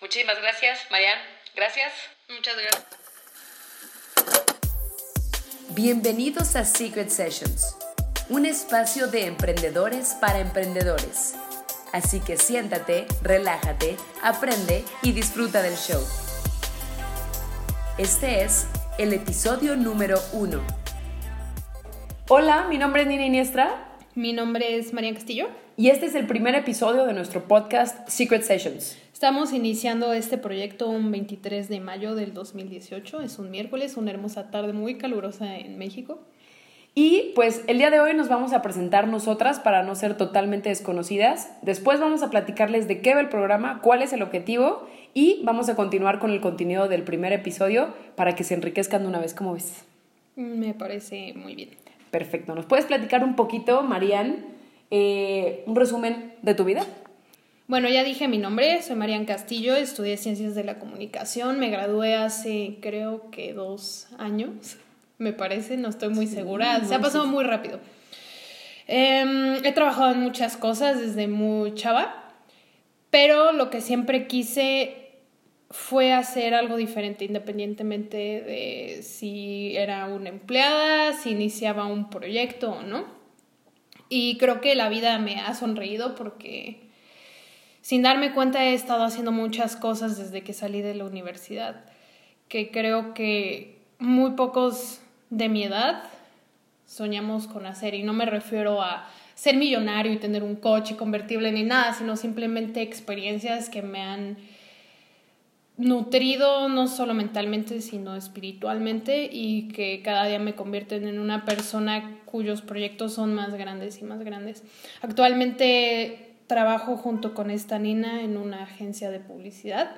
Muchísimas gracias, Marian. Gracias. Muchas gracias. Bienvenidos a Secret Sessions, un espacio de emprendedores para emprendedores. Así que siéntate, relájate, aprende y disfruta del show. Este es el episodio número uno. Hola, mi nombre es Nina Iniestra. Mi nombre es María Castillo. Y este es el primer episodio de nuestro podcast Secret Sessions. Estamos iniciando este proyecto un 23 de mayo del 2018. Es un miércoles, una hermosa tarde muy calurosa en México. Y pues el día de hoy nos vamos a presentar nosotras para no ser totalmente desconocidas. Después vamos a platicarles de qué va el programa, cuál es el objetivo y vamos a continuar con el contenido del primer episodio para que se enriquezcan de una vez, ¿cómo ves? Me parece muy bien. Perfecto. ¿Nos puedes platicar un poquito, Marían, eh, un resumen de tu vida? Bueno, ya dije mi nombre, soy Marian Castillo, estudié Ciencias de la Comunicación, me gradué hace creo que dos años, me parece, no estoy muy segura, se ha pasado muy rápido. Em, he trabajado en muchas cosas desde muy chava, pero lo que siempre quise fue hacer algo diferente, independientemente de si era una empleada, si iniciaba un proyecto o no. Y creo que la vida me ha sonreído porque sin darme cuenta he estado haciendo muchas cosas desde que salí de la universidad, que creo que muy pocos de mi edad soñamos con hacer. Y no me refiero a ser millonario y tener un coche convertible ni nada, sino simplemente experiencias que me han nutrido no solo mentalmente, sino espiritualmente y que cada día me convierten en una persona cuyos proyectos son más grandes y más grandes. Actualmente trabajo junto con esta Nina en una agencia de publicidad.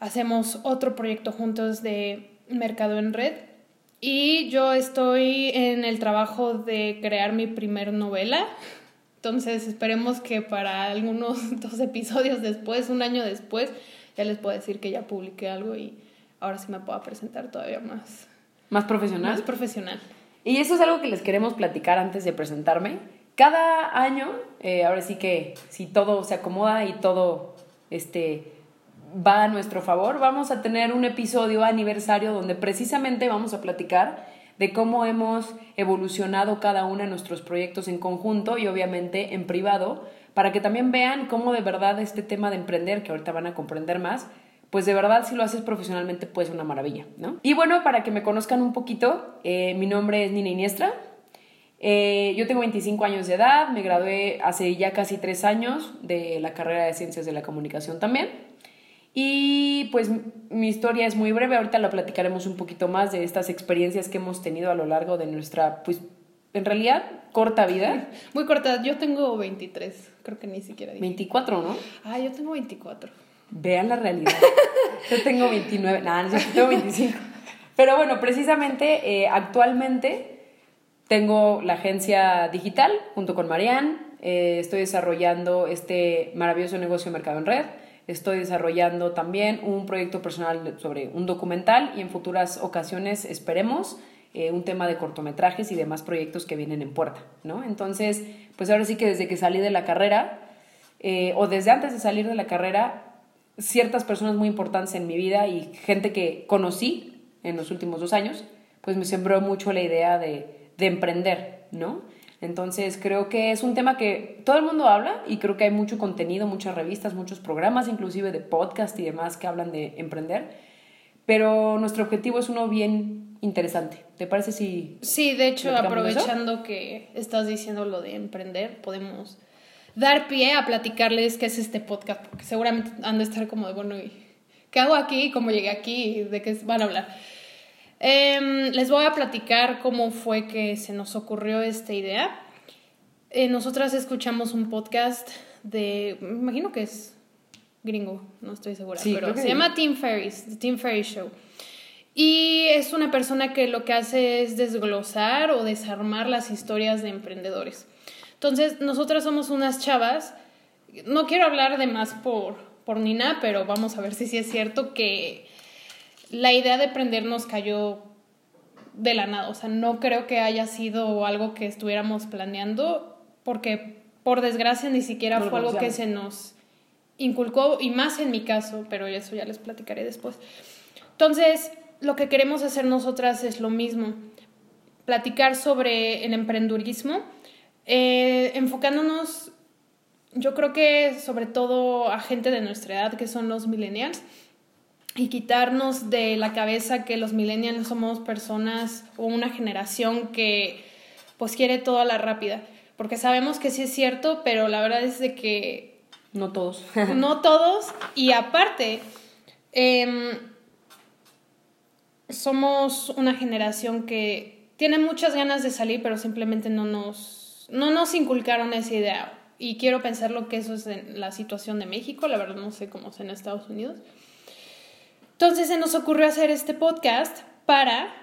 Hacemos otro proyecto juntos de Mercado en Red y yo estoy en el trabajo de crear mi primer novela. Entonces esperemos que para algunos dos episodios después, un año después, ya les puedo decir que ya publiqué algo y ahora sí me puedo presentar todavía más. ¿Más profesional? Más profesional. Y eso es algo que les queremos platicar antes de presentarme cada año, eh, ahora sí que si todo se acomoda y todo este, va a nuestro favor, vamos a tener un episodio aniversario donde precisamente vamos a platicar de cómo hemos evolucionado cada uno de nuestros proyectos en conjunto y obviamente en privado, para que también vean cómo de verdad este tema de emprender, que ahorita van a comprender más, pues de verdad si lo haces profesionalmente pues una maravilla, ¿no? Y bueno, para que me conozcan un poquito, eh, mi nombre es Nina Iniestra, eh, yo tengo 25 años de edad, me gradué hace ya casi tres años de la carrera de Ciencias de la Comunicación también. Y pues mi historia es muy breve, ahorita lo platicaremos un poquito más de estas experiencias que hemos tenido a lo largo de nuestra, pues en realidad, corta vida. Muy corta, yo tengo 23, creo que ni siquiera. Dije. 24, ¿no? Ah, yo tengo 24. Vean la realidad. yo tengo 29, nada, yo tengo 25. Pero bueno, precisamente eh, actualmente tengo la agencia digital junto con Marianne. Eh, estoy desarrollando este maravilloso negocio mercado en red. Estoy desarrollando también un proyecto personal sobre un documental y en futuras ocasiones esperemos eh, un tema de cortometrajes y demás proyectos que vienen en puerta, ¿no? Entonces, pues ahora sí que desde que salí de la carrera eh, o desde antes de salir de la carrera, ciertas personas muy importantes en mi vida y gente que conocí en los últimos dos años, pues me sembró mucho la idea de de emprender, ¿no? Entonces creo que es un tema que todo el mundo habla y creo que hay mucho contenido, muchas revistas, muchos programas, inclusive de podcast y demás que hablan de emprender, pero nuestro objetivo es uno bien interesante. ¿Te parece si... Sí, de hecho, aprovechando que estás diciendo lo de emprender, podemos dar pie a platicarles qué es este podcast, porque seguramente han de estar como de, bueno, ¿qué hago aquí? ¿Cómo llegué aquí? ¿De qué van a hablar? Em, les voy a platicar cómo fue que se nos ocurrió esta idea. Eh, nosotras escuchamos un podcast de, me imagino que es gringo, no estoy segura, pero se llama Tim Ferriss, The Tim Ferriss Show. Y es una persona que lo que hace es desglosar o desarmar las historias de emprendedores. Entonces, nosotras somos unas chavas, no quiero hablar de más por, por Nina, pero vamos a ver si sí es cierto que la idea de emprender nos cayó de la nada. O sea, no creo que haya sido algo que estuviéramos planeando, porque por desgracia ni siquiera fue algo que se nos inculcó, y más en mi caso, pero eso ya les platicaré después. Entonces, lo que queremos hacer nosotras es lo mismo, platicar sobre el emprendurismo, eh, enfocándonos, yo creo que sobre todo a gente de nuestra edad, que son los millennials, y quitarnos de la cabeza que los millennials somos personas o una generación que pues quiere todo a la rápida, porque sabemos que sí es cierto, pero la verdad es de que... No todos. no todos, y aparte, em, somos una generación que tiene muchas ganas de salir, pero simplemente no nos, no nos inculcaron esa idea. Y quiero pensar lo que eso es en la situación de México, la verdad no sé cómo es en Estados Unidos. Entonces se nos ocurrió hacer este podcast para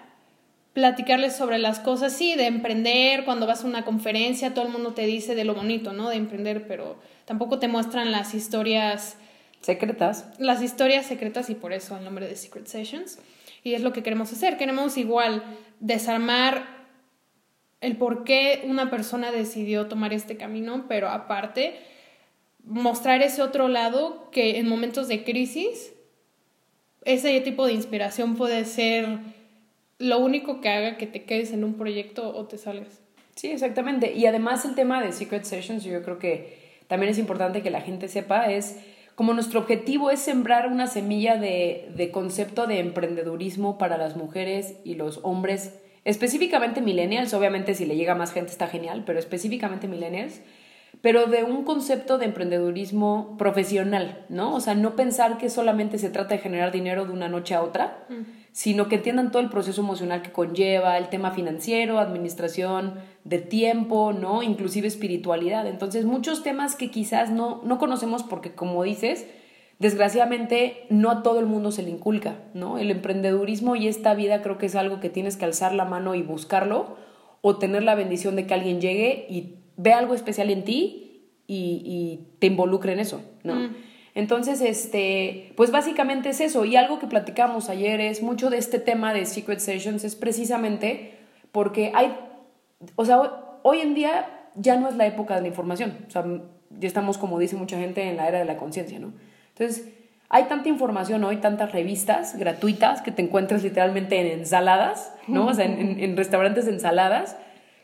platicarles sobre las cosas, sí, de emprender, cuando vas a una conferencia, todo el mundo te dice de lo bonito, ¿no? De emprender, pero tampoco te muestran las historias secretas. Las historias secretas y por eso el nombre de Secret Sessions. Y es lo que queremos hacer. Queremos igual desarmar el por qué una persona decidió tomar este camino, pero aparte mostrar ese otro lado que en momentos de crisis ese tipo de inspiración puede ser lo único que haga que te quedes en un proyecto o te salgas. Sí, exactamente. Y además el tema de Secret Sessions, yo creo que también es importante que la gente sepa, es como nuestro objetivo es sembrar una semilla de, de concepto de emprendedurismo para las mujeres y los hombres, específicamente millennials, obviamente si le llega más gente está genial, pero específicamente millennials, pero de un concepto de emprendedurismo profesional, ¿no? O sea, no pensar que solamente se trata de generar dinero de una noche a otra, mm. sino que entiendan todo el proceso emocional que conlleva, el tema financiero, administración de tiempo, ¿no? Inclusive espiritualidad. Entonces, muchos temas que quizás no, no conocemos porque, como dices, desgraciadamente no a todo el mundo se le inculca, ¿no? El emprendedurismo y esta vida creo que es algo que tienes que alzar la mano y buscarlo o tener la bendición de que alguien llegue y ve algo especial en ti y, te involucre en eso, ¿no? Mm. Entonces, este, pues básicamente es eso. Y algo que platicamos ayer es mucho de este tema de Secret Sessions es precisamente porque hay, o sea, hoy en día ya no es la época de la información. O sea, ya estamos, como dice mucha gente, en la era de la conciencia, ¿no? Entonces, hay tanta información hoy, tantas revistas gratuitas que te encuentras literalmente en ensaladas, ¿no? O sea, en, en restaurantes de ensaladas,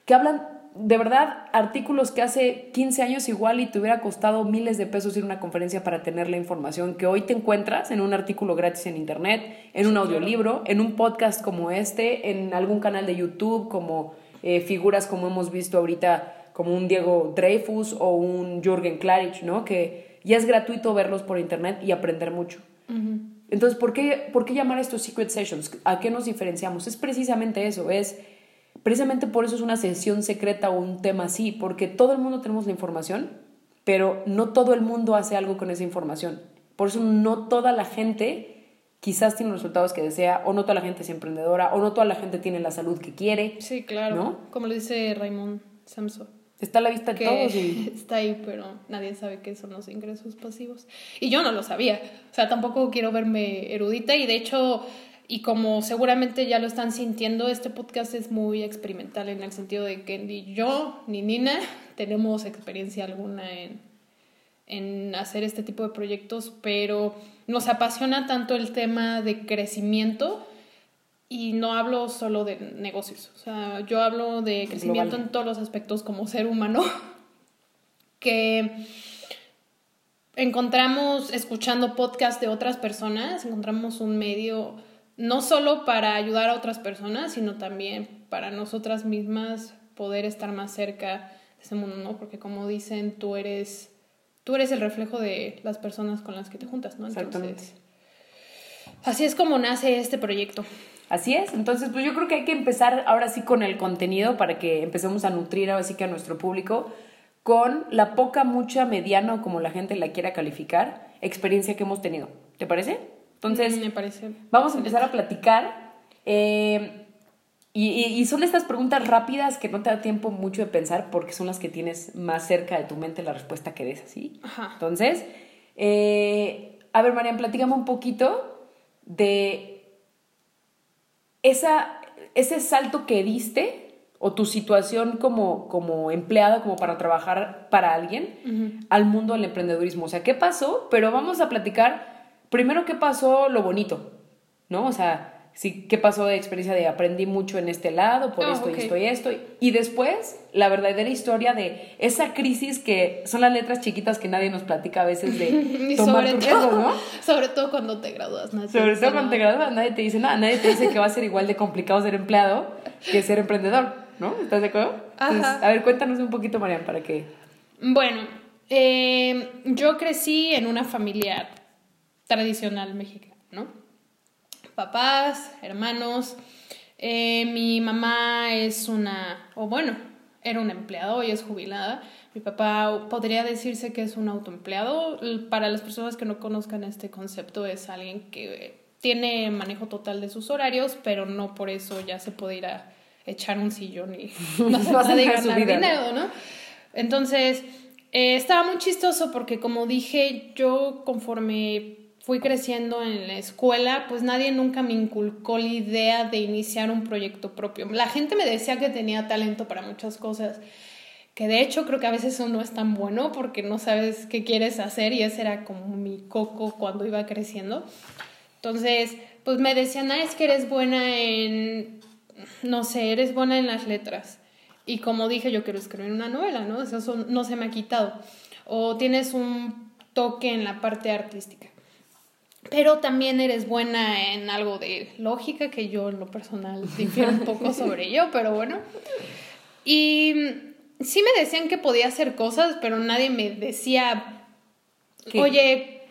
que hablan de verdad, artículos que hace 15 años igual y te hubiera costado miles de pesos ir a una conferencia para tener la información que hoy te encuentras en un artículo gratis en internet, en un audiolibro, en un podcast como este, en algún canal de YouTube, como eh, figuras como hemos visto ahorita, como un Diego Dreyfus o un Jürgen Klarich, ¿no? Que ya es gratuito verlos por internet y aprender mucho. Entonces, ¿por qué, ¿por qué llamar estos secret sessions? ¿A qué nos diferenciamos? Es precisamente eso, es Precisamente por eso es una sesión secreta o un tema así, porque todo el mundo tenemos la información, pero no todo el mundo hace algo con esa información. Por eso no toda la gente quizás tiene los resultados que desea, o no toda la gente es emprendedora, o no toda la gente tiene la salud que quiere. Sí, claro. ¿no? Como lo dice Raymond Samson. Está a la vista de todos. Y... Está ahí, pero nadie sabe qué son los ingresos pasivos. Y yo no lo sabía. O sea, tampoco quiero verme erudita y de hecho y como seguramente ya lo están sintiendo, este podcast es muy experimental en el sentido de que ni yo ni Nina tenemos experiencia alguna en, en hacer este tipo de proyectos, pero nos apasiona tanto el tema de crecimiento y no hablo solo de negocios, o sea, yo hablo de crecimiento en todos los aspectos como ser humano, que encontramos escuchando podcasts de otras personas, encontramos un medio no solo para ayudar a otras personas, sino también para nosotras mismas poder estar más cerca de ese mundo, ¿no? Porque como dicen, tú eres, tú eres el reflejo de las personas con las que te juntas, ¿no? Exactamente. así es como nace este proyecto. Así es, entonces pues yo creo que hay que empezar ahora sí con el contenido para que empecemos a nutrir ahora sí que a nuestro público con la poca, mucha, mediana o como la gente la quiera calificar, experiencia que hemos tenido. ¿Te parece? Entonces, mm, me parece. Vamos a empezar a platicar. Eh, y, son estas preguntas rápidas que no te da tiempo mucho de pensar porque son las que tienes más cerca de tu mente la respuesta que des, ¿sí? Ajá. Entonces, eh, a ver, Marian, platícame un poquito de esa, ese salto que diste o tu situación como, como empleada, como para trabajar para alguien, al mundo del emprendedurismo. O sea, ¿qué pasó? Pero vamos a platicar primero qué pasó lo bonito, ¿no? O sea, sí, qué pasó de experiencia de aprendí mucho en este lado, por Ah, esto y esto y esto. Y después, la verdadera historia de esa crisis que son las letras chiquitas que nadie nos platica a veces de tomar sobre tu riesgo, todo, ¿no? sobre todo cuando te gradúas, ¿no? Sobre todo cuando te gradúas, nadie te dice nada, nadie te dice que va a ser igual de complicado ser empleado que ser emprendedor, ¿no? ¿Estás de acuerdo? Entonces, Ajá. a ver, cuéntanos un poquito, Marian, para que... Bueno, eh, yo crecí en una familia tradicional mexicana, ¿no? Papás, hermanos. eh, mi mamá es una, o bueno, era un empleado y es jubilada. Mi papá podría decirse que es un autoempleado. Para las personas que no conozcan este concepto, es alguien que tiene manejo total de sus horarios, pero no por eso ya se puede ir a echar un sillón y no y nada de su ganar vida, dinero, ¿no? Entonces, eh, estaba muy chistoso porque como dije, yo conforme fui creciendo en la escuela, pues nadie nunca me inculcó la idea de iniciar un proyecto propio. La gente me decía que tenía talento para muchas cosas, que de hecho creo que a veces eso no es tan bueno porque no sabes qué quieres hacer y ese era como mi coco cuando iba creciendo. Entonces, pues me decían, ah, es que eres buena en, no sé, eres buena en las letras. Y como dije, yo quiero escribir una novela, ¿no? Eso no se me ha quitado. O tienes un toque en la parte artística. Pero también eres buena en algo de lógica, que yo en lo personal difiero un poco sobre ello, pero bueno. Y sí me decían que podía hacer cosas, pero nadie me decía, ¿Qué? oye,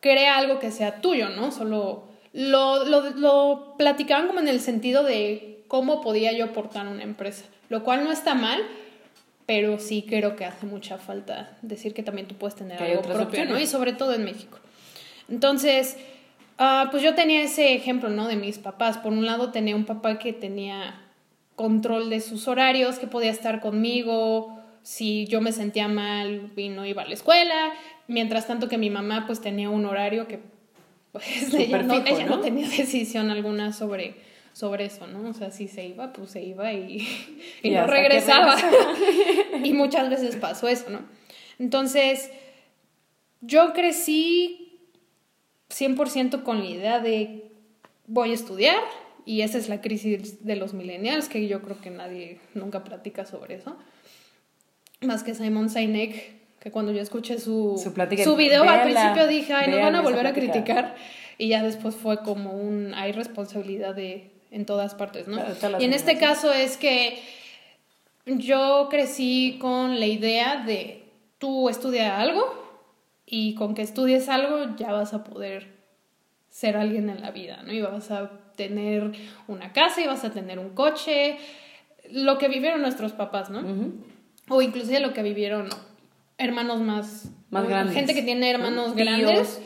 crea algo que sea tuyo, ¿no? Solo lo, lo, lo platicaban como en el sentido de cómo podía yo aportar a una empresa, lo cual no está mal, pero sí creo que hace mucha falta decir que también tú puedes tener algo propio, ¿no? Y sobre todo en México. Entonces, ah, pues yo tenía ese ejemplo, ¿no? De mis papás. Por un lado tenía un papá que tenía control de sus horarios, que podía estar conmigo, si yo me sentía mal y no iba a la escuela, mientras tanto que mi mamá pues tenía un horario que pues ella, no, fijo, ella ¿no? no tenía decisión alguna sobre, sobre eso, ¿no? O sea, si se iba, pues se iba y, y Y no regresaba. y muchas veces pasó eso, ¿no? Entonces, yo crecí 100% con la idea de voy a estudiar y esa es la crisis de los millennials, que yo creo que nadie nunca platica sobre eso. Más que Simon Sinek, que cuando yo escuché su, Su plática, su video al principio dije, ay, nos van a volver a plática". criticar. Y ya después fue como un, hay responsabilidad de, en todas partes, ¿no? Claro, y en este caso es que yo crecí con la idea de tú estudia algo y con que estudies algo ya vas a poder ser alguien en la vida, ¿no? Y vas a tener una casa y vas a tener un coche, lo que vivieron nuestros papás, ¿no? O inclusive lo que vivieron hermanos más... Más grandes, Gente que tiene hermanos ¿no? grandes,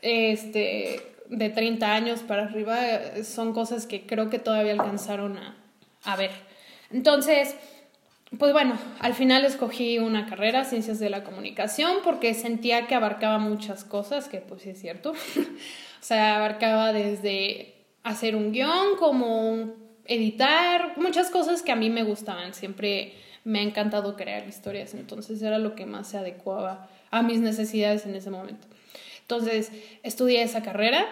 este, de 30 años para arriba, son cosas que creo que todavía alcanzaron a, a ver. Entonces, pues bueno, al final escogí una carrera, Ciencias de la Comunicación, porque sentía que abarcaba muchas cosas, que pues sí es cierto. o sea, abarcaba desde hacer un guion, como editar, muchas cosas que a mí me gustaban. Siempre me ha encantado crear historias, entonces era lo que más se adecuaba a mis necesidades en ese momento. Entonces, estudié esa carrera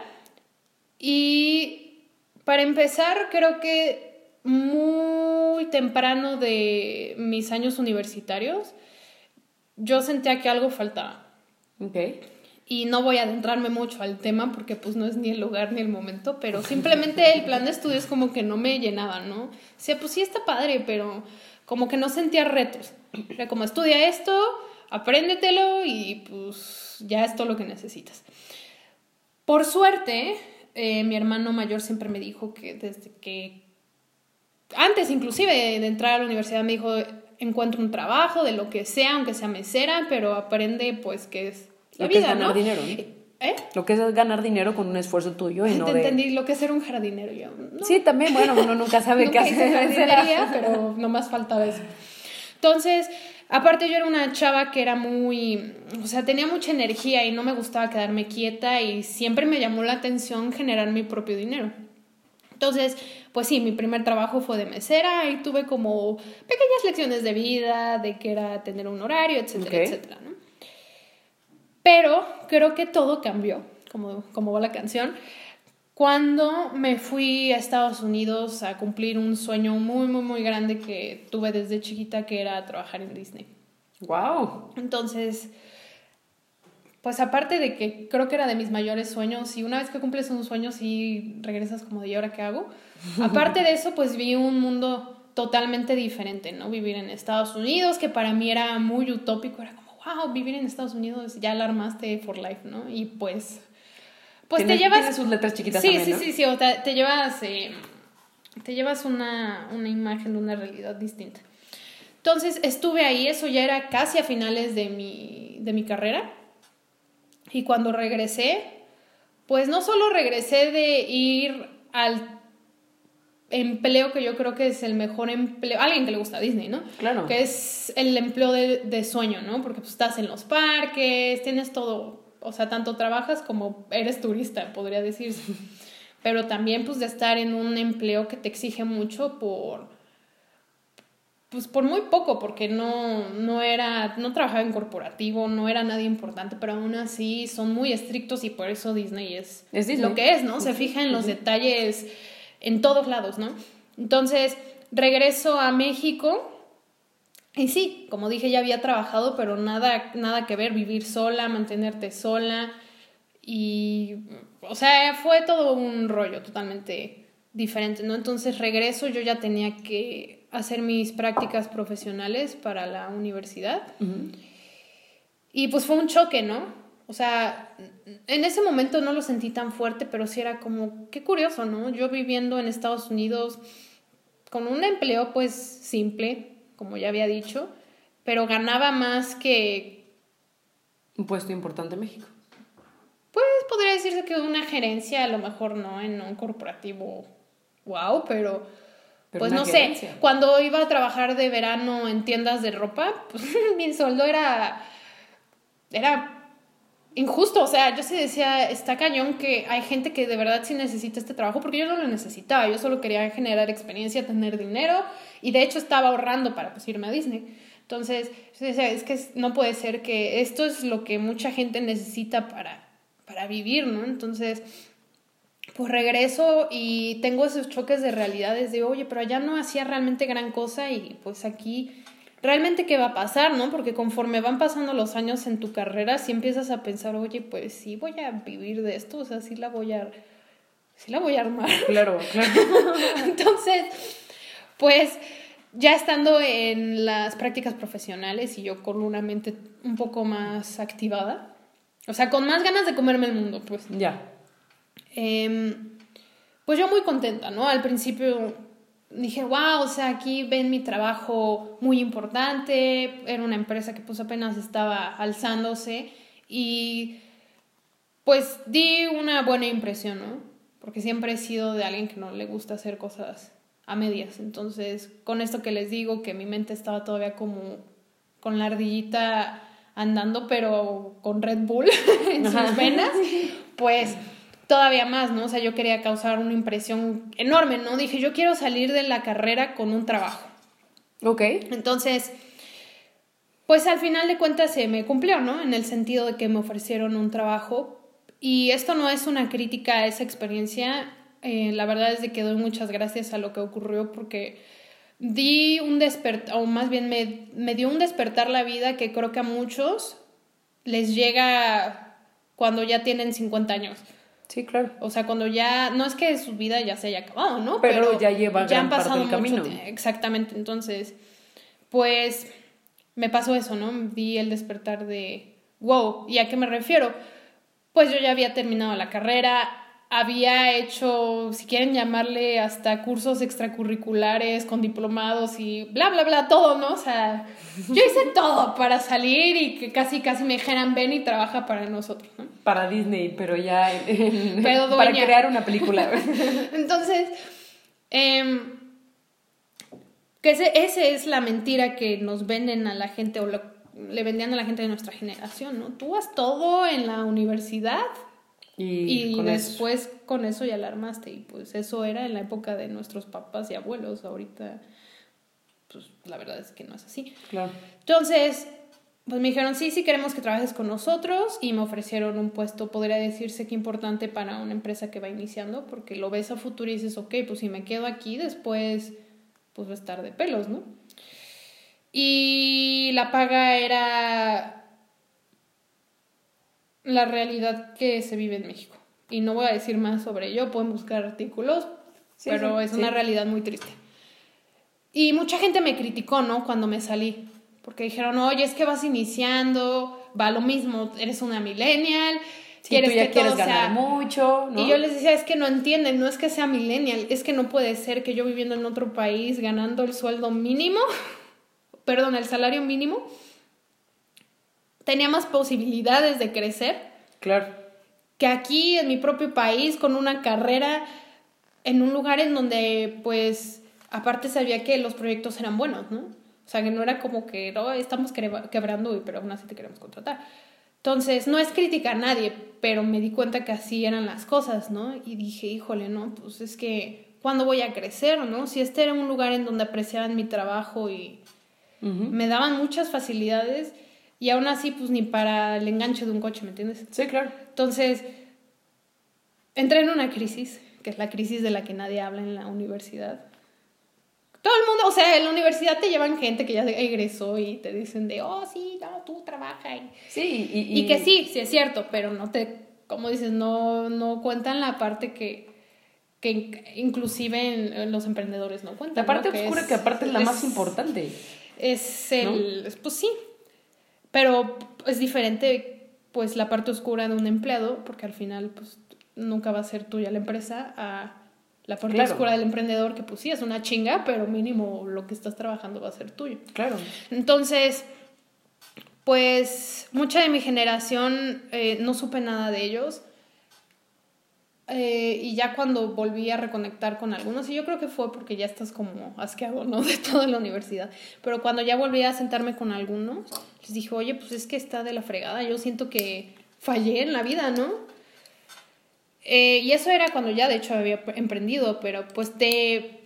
y para empezar, creo que muy temprano de mis años universitarios, yo sentía que algo faltaba. Y no voy a adentrarme mucho al tema porque pues no es ni el lugar ni el momento, pero simplemente el plan de estudios como que no me llenaba, ¿no? O sea, pues sí está padre, pero como que no sentía retos. Era como estudia esto, apréndetelo y pues ya es todo lo que necesitas. Por suerte, eh, mi hermano mayor siempre me dijo que desde que, antes inclusive de entrar a la universidad, me dijo, encuentra un trabajo de lo que sea, aunque sea mesera, pero aprende pues que es la Lo que es vida, ganar ¿no? dinero, ¿no? ¿Eh? Lo que es ganar dinero con un esfuerzo tuyo y no Te de... entendí lo que es ser un jardinero. Yo, no, Sí, también, bueno, uno nunca sabe qué nunca hacer. jardinería, pero no más faltaba eso. Entonces, aparte yo era una chava que era muy, o sea, tenía mucha energía y no me gustaba quedarme quieta y siempre me llamó la atención generar mi propio dinero. Entonces, pues sí, mi primer trabajo fue de mesera y tuve como pequeñas lecciones de vida, de qué era tener un horario, etcétera, etcétera, ¿no? Pero creo que todo cambió, como, como va la canción, cuando me fui a Estados Unidos a cumplir un sueño muy, muy, muy grande que tuve desde chiquita, que era trabajar en Disney. Wow. Entonces, pues aparte de que creo que era de mis mayores sueños, y una vez que cumples un sueño, sí regresas como de ¿y ahora qué hago? Aparte de eso, pues vi un mundo totalmente diferente, ¿no? Vivir en Estados Unidos, que para mí era muy utópico, era como, wow, vivir en Estados Unidos, ya la armaste for life, ¿no? Y pues, pues te llevas... tiene sus letras chiquitas sí, también, sí, ¿no? sí, sí, o te, te llevas... eh, te llevas una, una imagen de una realidad distinta. Entonces estuve ahí, eso ya era casi a finales de mi, de mi carrera. Y cuando regresé, pues no solo regresé de ir al empleo que yo creo que es el mejor empleo, alguien que le gusta a Disney, ¿no? Claro. Que es el empleo de, de sueño, ¿no? Porque pues, estás en los parques, tienes todo, o sea, tanto trabajas como eres turista, podría decirse. Pero también pues de estar en un empleo que te exige mucho por pues por muy poco, porque no, no era, no trabajaba en corporativo, no era nadie importante, pero aún así son muy estrictos y por eso Disney es, Es Disney. lo que es, ¿no? Se fija en los detalles en todos lados, ¿no? Entonces, regreso a México y sí, como dije, ya había trabajado, pero nada, nada que ver, vivir sola, mantenerte sola y, o sea, fue todo un rollo totalmente diferente, ¿no? Entonces regreso, yo ya tenía que hacer mis prácticas profesionales para la universidad y pues fue un choque, ¿no? O sea, en ese momento no lo sentí tan fuerte, pero sí era como, qué curioso, ¿no? Yo viviendo en Estados Unidos con un empleo pues simple, como ya había dicho, pero ganaba más que, Un puesto importante en México. pues podría decirse que una gerencia, a lo mejor no en un corporativo, wow, pero... Pero pues no gerencia. sé, cuando iba a trabajar de verano en tiendas de ropa, pues mi sueldo era era injusto, o sea, yo sí decía, está cañón que hay gente que de verdad sí necesita este trabajo porque yo no lo necesitaba, yo solo quería generar experiencia, tener dinero y de hecho estaba ahorrando para pues irme a Disney. Entonces, yo decía, es que no puede ser que esto es lo que mucha gente necesita para, para vivir, ¿no? Entonces, pues regreso y tengo esos choques de realidades de, oye, pero allá no hacía realmente gran cosa y pues aquí realmente qué va a pasar, ¿no? Porque conforme van pasando los años en tu carrera, sí empiezas a pensar, oye, pues sí voy a vivir de esto, o sea, sí la voy a, sí la voy a armar. Claro, claro. Entonces, pues ya estando en las prácticas profesionales y yo con una mente un poco más activada, o sea, con más ganas de comerme el mundo, pues. ya. Em, pues yo muy contenta, ¿no? Al principio dije, wow, o sea, aquí ven mi trabajo muy importante, era una empresa que pues apenas estaba alzándose y pues di una buena impresión, ¿no? Porque siempre he sido de alguien que no le gusta hacer cosas a medias, entonces con esto que les digo, que mi mente estaba todavía como con la ardillita andando, pero con Red Bull en sus venas, pues todavía más, ¿no? O sea, yo quería causar una impresión enorme, ¿no? Dije, yo quiero salir de la carrera con un trabajo. Ok. Entonces, pues al final de cuentas se me cumplió, ¿no? En el sentido de que me ofrecieron un trabajo. Y esto no es una crítica a esa experiencia. eh, la verdad es de que doy muchas gracias a lo que ocurrió porque di un despertar, o más bien me, me dio un despertar la vida que creo que a muchos les llega cuando ya tienen 50 años. Sí, claro. O sea, cuando ya, no es que su vida ya se haya acabado, ¿no? Pero ya lleva gran han parte pasado del mucho camino. Exactamente, entonces, pues me pasó eso, ¿no? Vi el despertar de, wow, ¿y a qué me refiero? Pues yo ya había terminado la carrera, había hecho, si quieren llamarle, hasta cursos extracurriculares con diplomados y bla, bla, bla, todo, ¿no? O sea, yo hice todo para salir y que casi, casi me dijeran, ven y trabaja para nosotros, ¿no? Para Disney, pero ya en- Pero para crear una película. Entonces, em, que ese, ese es la mentira que nos venden a la gente o lo- le vendían a la gente de nuestra generación, ¿no? Tú haz todo en la universidad Y, Y, con eso. después con eso ya la armaste. Y pues eso era en la época de nuestros papás y abuelos. Ahorita, pues la verdad es que no es así. Claro. Entonces, pues me dijeron, sí, sí queremos que trabajes con nosotros. Y me ofrecieron un puesto, podría decirse que importante para una empresa que va iniciando. Porque lo ves a futuro y dices, ok, pues si me quedo aquí, después, pues va a estar de pelos, ¿no? Y la paga era la realidad que se vive en México. Y no voy a decir más sobre ello, pueden buscar artículos, Sí, pero sí, es sí. una realidad muy triste. Y mucha gente me criticó, ¿no? Cuando me salí, porque dijeron, oye, es que vas iniciando, va lo mismo, eres una millennial, Sí, tú ya que quieres todo ganar sea- mucho, ¿no? y yo les decía, es que no entienden, no es que sea millennial, es que no puede ser que yo viviendo en otro país ganando el sueldo mínimo, perdón, el salario mínimo, tenía más posibilidades de crecer Claro. que aquí en mi propio país con una carrera en un lugar en donde pues aparte sabía que los proyectos eran buenos, ¿no? O sea, que no era como que no estamos quebra- quebrando, y- pero aún así te queremos contratar. Entonces, no es crítica a nadie, pero me di cuenta que así eran las cosas, ¿no? Y dije, híjole, no, pues es que, ¿cuándo voy a crecer, no? Si este era un lugar en donde apreciaban mi trabajo y me daban muchas facilidades y aún así, pues ni para el enganche de un coche, ¿me entiendes? Sí, claro. Entonces, entré en una crisis, que es la crisis de la que nadie habla en la universidad. Todo el mundo, o sea, en la universidad te llevan gente que ya egresó y te dicen de, oh, sí, no, tú trabaja. Y, Sí, y, y que sí, sí es cierto, pero no te, como dices, no, no cuentan la parte que, que in- inclusive en, en los emprendedores no cuentan. La parte ¿no? Que oscura es- que aparte es la más importante. es el, es- pues sí, pero es diferente pues la parte oscura de un empleado, porque al final pues nunca va a ser tuya la empresa, a la parte Claro. oscura del emprendedor, que pues sí es una chinga, pero mínimo lo que estás trabajando va a ser tuyo. Claro. Entonces, pues mucha de mi generación eh, no supe nada de ellos. Eh, y ya cuando volví a reconectar con algunos, y yo creo que fue porque ya estás como asqueado, ¿no? De toda la universidad. Pero cuando ya volví a sentarme con algunos, les dije, oye, pues es que está de la fregada. Yo siento que fallé en la vida, ¿no? Eh, y eso era cuando ya, de hecho, había emprendido, pero pues te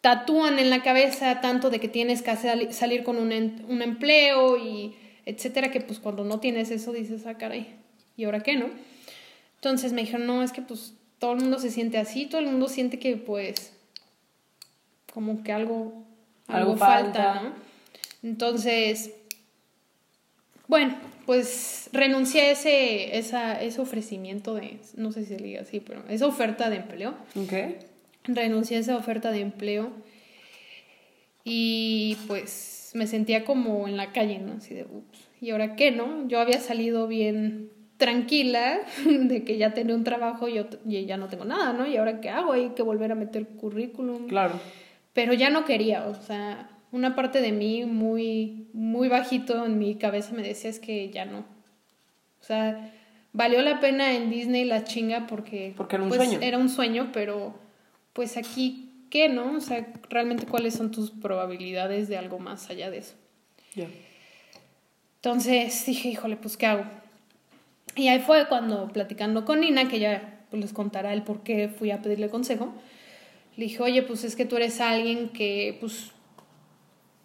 tatúan en la cabeza tanto de que tienes que hacer- salir con un, un empleo y etcétera, que pues cuando no tienes eso dices, ah, caray, ¿y ahora qué, no? Entonces me dijeron, no, es que pues todo el mundo se siente así, todo el mundo siente que pues como que algo, algo, Algo falta, falta. ¿no? Entonces, bueno, pues renuncié a ese, esa, ese ofrecimiento de, no sé si se diga así, pero esa oferta de empleo Ok. renuncié a esa oferta de empleo y pues me sentía como en la calle, ¿no? Así de, ups, ¿y ahora qué, no? Yo había salido bien tranquila de que ya tenía un trabajo y, yo, y ya no tengo nada, ¿no? ¿Y ahora qué hago? Hay que volver a meter currículum. Claro. Pero ya no quería, o sea, una parte de mí muy, muy bajito en mi cabeza me decía es que ya no. O sea, valió la pena en Disney la chinga porque, Porque era un pues, sueño. era un sueño, pero pues aquí, ¿qué, no? O sea, realmente cuáles son tus probabilidades de algo más allá de eso. Ya. Entonces dije, híjole, pues ¿qué hago? Y ahí fue cuando platicando con Nina, que ya pues, les contará el por qué fui a pedirle consejo, le dije, oye, pues es que tú eres alguien que pues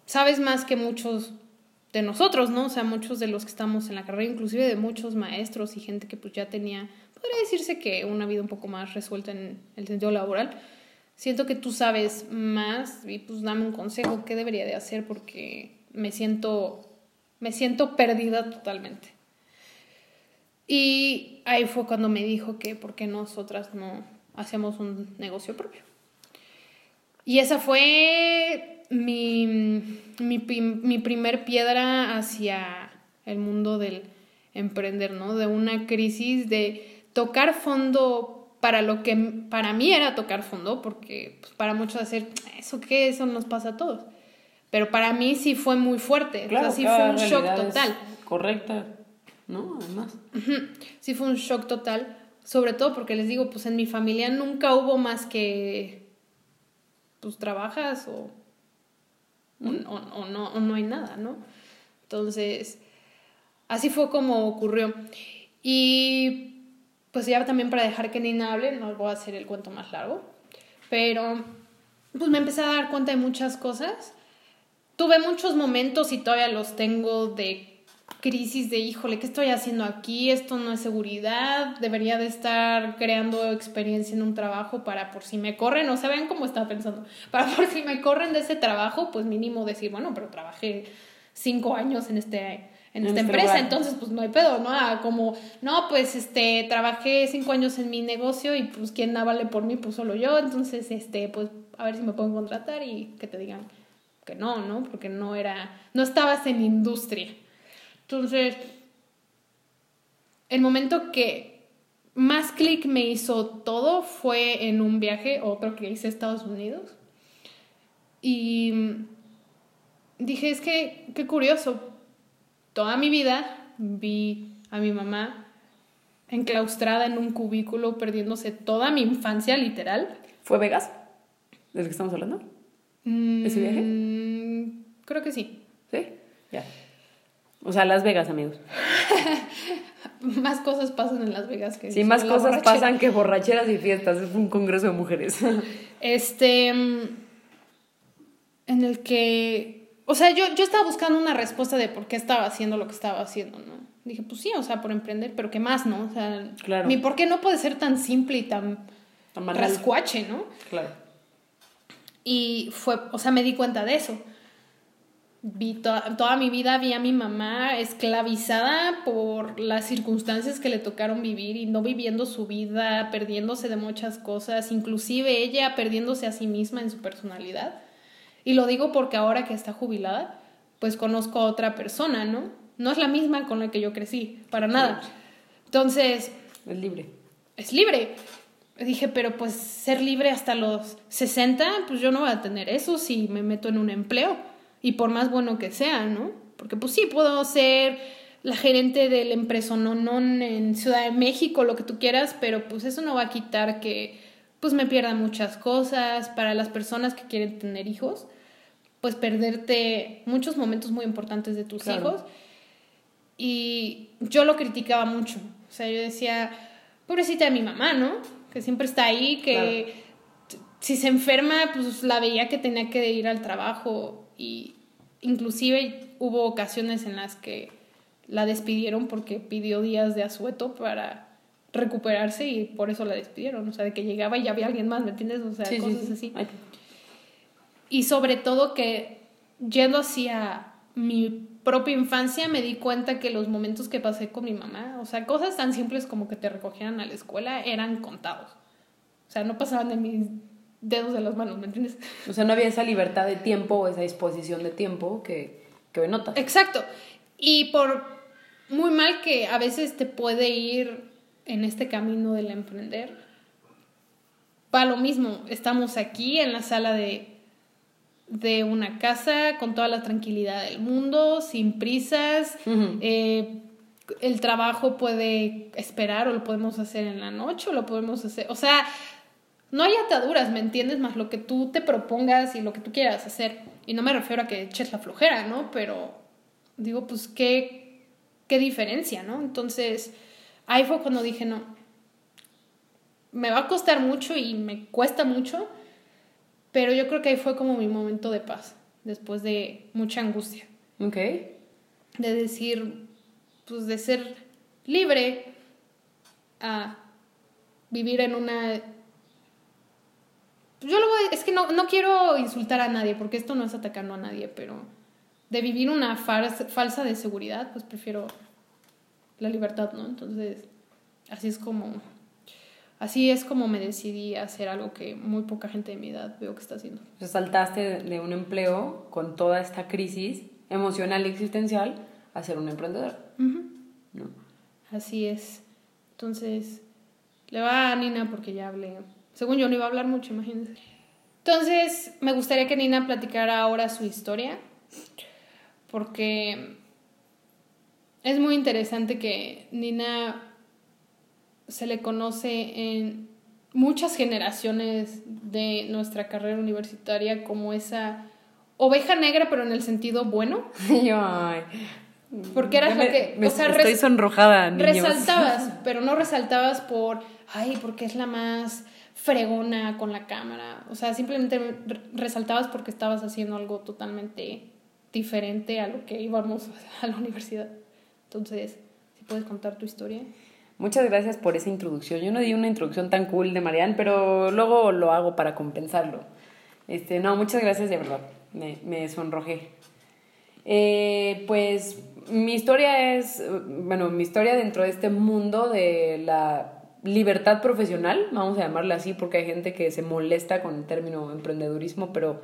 sabes más que muchos de nosotros, ¿no? O sea, muchos de los que estamos en la carrera, inclusive de muchos maestros y gente que pues ya tenía, podría decirse que una vida un poco más resuelta en el sentido laboral. Siento que tú sabes más y pues dame un consejo, ¿qué debería de hacer? Porque me siento, me siento perdida totalmente. Y ahí fue cuando me dijo que por qué nosotras no hacemos un negocio propio. Y esa fue mi, mi, mi primer piedra hacia el mundo del emprender, ¿no? De una crisis de tocar fondo para lo que para mí era tocar fondo, porque pues, para muchos hacer, ¿eso qué? Eso nos pasa a todos. Pero para mí sí fue muy fuerte, Claro, o sea, sí fue un shock total. Correcta. ¿No? Además. Sí fue un shock total, sobre todo porque les digo, pues en mi familia nunca hubo más que, pues trabajas o, o, o- o no, o no hay nada, ¿no? Entonces, así fue como ocurrió. Y pues ya también para dejar que Nina hable, no voy a hacer el cuento más largo, pero pues me empecé a dar cuenta de muchas cosas. Tuve muchos momentos y todavía los tengo de crisis de, híjole, ¿qué estoy haciendo aquí? Esto no es seguridad, debería de estar creando experiencia en un trabajo para por si me corren, o sea, ven cómo estaba pensando, para por si me corren de ese trabajo, pues mínimo decir, bueno, pero trabajé cinco años en este en, esta este empresa, entonces pues no hay pedo, ¿no? Ah, como, no, pues este, trabajé cinco años en mi negocio y pues quién vale por mí, pues solo yo, entonces este, pues a ver si me pueden contratar y que te digan que no, ¿no? Porque no era, no estabas en industria. Entonces, el momento que más clic me hizo todo fue en un viaje, otro que hice a Estados Unidos. Y dije, es que, qué curioso, toda mi vida vi a mi mamá enclaustrada en un cubículo, perdiéndose toda mi infancia, literal. ¿Fue Vegas? ¿Del que estamos hablando? ¿Ese viaje? Mm, creo que sí. ¿Sí? Ya. O sea, Las Vegas, amigos. más cosas pasan en Las Vegas que Sí, más cosas pasan que borracheras y fiestas. Es un congreso de mujeres. este. En el que o sea, yo, yo estaba buscando una respuesta de por qué estaba haciendo lo que estaba haciendo, ¿no? Dije, pues sí, o sea, por emprender, pero ¿qué más, no? O sea, claro. mi por qué no puede ser tan simple y tan, rascuache, ¿no? Claro. Y fue, o sea, me di cuenta de eso. Vi toda mi vida vi a mi mamá esclavizada por las circunstancias que le tocaron vivir y no viviendo su vida, perdiéndose de muchas cosas, inclusive ella perdiéndose a sí misma en su personalidad. Y lo digo porque ahora que está jubilada, pues conozco a otra persona, ¿no? No es la misma con la que yo crecí, para nada. Entonces... Es libre. Es libre. Dije, pero pues ser libre hasta los 60, pues yo no voy a tener eso si me meto en un empleo. Y por más bueno que sea, ¿no? Porque pues sí, puedo ser la gerente del empresa no, en Ciudad de México, lo que tú quieras, pero pues eso no va a quitar que pues me pierda muchas cosas. Para las personas que quieren tener hijos, pues perderte muchos momentos muy importantes de tus hijos. Y yo lo criticaba mucho. O sea, yo decía, pobrecita de mi mamá, ¿no? Que siempre está ahí, que si se enferma, pues la veía que tenía que ir al trabajo. Y inclusive hubo ocasiones en las que la despidieron porque pidió días de asueto para recuperarse y por eso la despidieron. O sea, de que llegaba y ya había alguien más, ¿me entiendes? O sea, cosas así. Y sobre todo que yendo hacia mi propia infancia me di cuenta que los momentos que pasé con mi mamá, o sea, cosas tan simples como que te recogieran a la escuela, eran contados. O sea, no pasaban de mis dedos de las manos, ¿me entiendes? O sea, no había esa libertad de tiempo o esa disposición de tiempo que, que notas. Exacto. Y por muy mal que a veces te puede ir en este camino del emprender, para lo mismo, estamos aquí en la sala de de una casa con toda la tranquilidad del mundo, sin prisas. Eh, el trabajo puede esperar o lo podemos hacer en la noche o lo podemos hacer. O sea, no hay ataduras, ¿me entiendes? Más lo que tú te propongas y lo que tú quieras hacer. Y no me refiero a que eches la flojera, ¿no? Pero digo, pues qué, qué diferencia, ¿no? Entonces, ahí fue cuando dije, no, me va a costar mucho y me cuesta mucho pero yo creo que ahí fue como mi momento de paz, después de mucha angustia. Ok. De decir, pues de ser libre a vivir en una... Yo luego, es que no, no quiero insultar a nadie, porque esto no es atacando a nadie, pero de vivir una falsa de seguridad, pues prefiero la libertad, ¿no? Entonces, así es como Así es como me decidí a hacer algo que muy poca gente de mi edad veo que está haciendo. O saltaste de un empleo con toda esta crisis emocional y existencial a ser un emprendedor. ¿no? Así es. Entonces, le va a Nina porque ya hablé. Según yo no iba a hablar mucho, imagínense. Entonces, me gustaría que Nina platicara ahora su historia, porque es muy interesante que Nina se le conoce en muchas generaciones de nuestra carrera universitaria como esa oveja negra, pero en el sentido bueno. Porque eras Ya lo me- que. me- o sea, estoy res- sonrojada, niños. resaltabas, pero no resaltabas por. Ay, porque es la más fregona con la cámara. O sea, simplemente re- resaltabas porque estabas haciendo algo totalmente diferente a lo que íbamos a la universidad. Entonces, si puedes contar tu historia. Muchas gracias por esa introducción. Yo no di una introducción tan cool de Marianne, pero luego lo hago para compensarlo. Este, no, muchas gracias de verdad. Me, me sonrojé. Eh, pues mi historia es, eh, bueno, mi historia dentro de este mundo de la libertad profesional, vamos a llamarla así, porque hay gente que se molesta con el término emprendedurismo, pero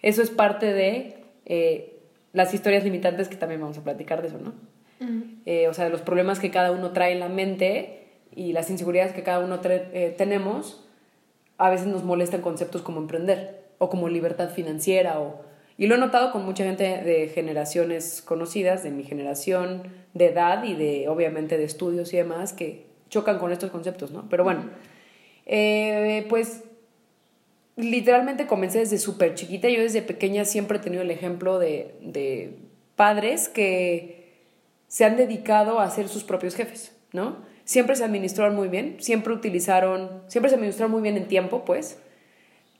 eso es parte de eh, las historias limitantes que también vamos a platicar de eso, ¿no? Eh, o sea, de los problemas que cada uno trae en la mente y las inseguridades que cada uno eh, tenemos, a veces nos molestan conceptos como emprender o como libertad financiera. O, y lo he notado con mucha gente de generaciones conocidas, de mi generación, de edad y de, obviamente, de estudios y demás, que chocan con estos conceptos, ¿no? Pero bueno, eh, pues literalmente comencé desde súper chiquita. Yo desde pequeña siempre he tenido el ejemplo de, de padres que se han dedicado a ser sus propios jefes, ¿no? Siempre se administraron muy bien, siempre utilizaron, siempre se administraron muy bien en tiempo, pues.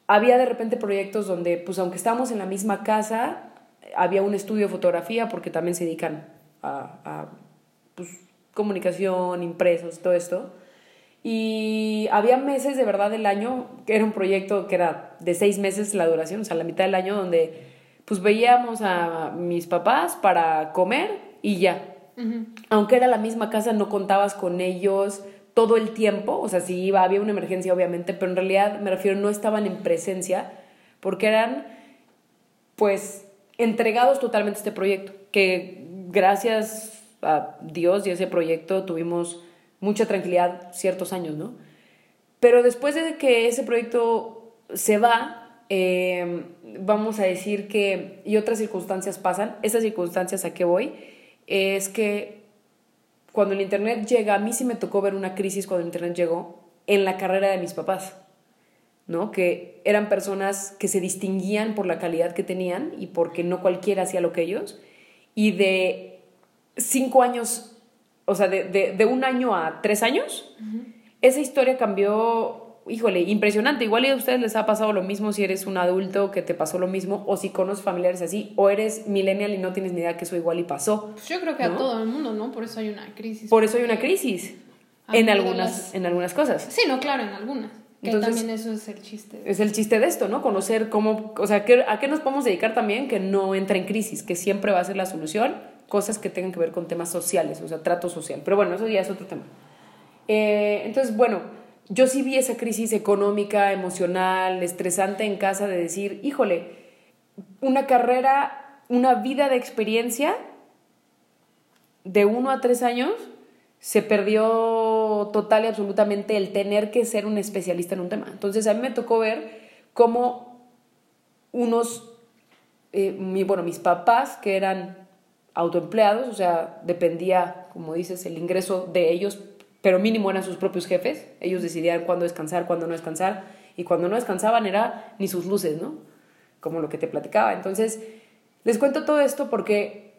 Había de repente proyectos donde, pues aunque estábamos en la misma casa, había un estudio de fotografía porque también se dedican a, a, pues, comunicación, impresos, todo esto. Y había meses de verdad del año, que era un proyecto que era de seis meses la duración, o sea, la mitad del año, donde pues veíamos a mis papás para comer y ya. Aunque era la misma casa, no contabas con ellos todo el tiempo, o sea, si iba, había una emergencia obviamente, pero en realidad me refiero, no estaban en presencia porque eran pues entregados totalmente a este proyecto, que gracias a Dios y ese proyecto tuvimos mucha tranquilidad ciertos años, ¿no? Pero después de que ese proyecto se va, eh, vamos a decir que, y otras circunstancias pasan, esas circunstancias a qué voy, es que cuando el Internet llega, a mí sí me tocó ver una crisis cuando el Internet llegó en la carrera de mis papás, ¿no? Que eran personas que se distinguían por la calidad que tenían y porque no cualquiera hacía lo que ellos, y de cinco años, o sea, de, de, de un año a tres años, esa historia cambió, híjole, impresionante. Igual a ustedes les ha pasado lo mismo si eres un adulto que te pasó lo mismo, o si conoces familiares así, o eres millennial y no tienes ni idea que eso igual y pasó. Pues yo creo que ¿No? a todo el mundo, ¿no? Por eso hay una crisis. Por eso hay una crisis A en algunas, las- en algunas cosas. Sí, no, claro, en algunas. Que Entonces- también eso es el chiste. Es el chiste de esto, ¿no? Conocer cómo, o sea, ¿qué- a qué nos podemos dedicar también que no entra en crisis, que siempre va a ser la solución, cosas que tengan que ver con temas sociales, o sea, trato social. Pero bueno, eso ya es otro tema. Eh, entonces, bueno, yo sí vi esa crisis económica, emocional, estresante en casa de decir, híjole, una carrera, una vida de experiencia de uno a tres años, se perdió total y absolutamente el tener que ser un especialista en un tema. Entonces a mí me tocó ver cómo unos, eh, mi- bueno, mis papás que eran autoempleados, o sea, dependía, como dices, el ingreso de ellos, pero mínimo eran sus propios jefes. Ellos decidían cuándo descansar, cuándo no descansar, y cuando no descansaban era ni sus luces, ¿no? Como lo que te platicaba. Entonces, les cuento todo esto porque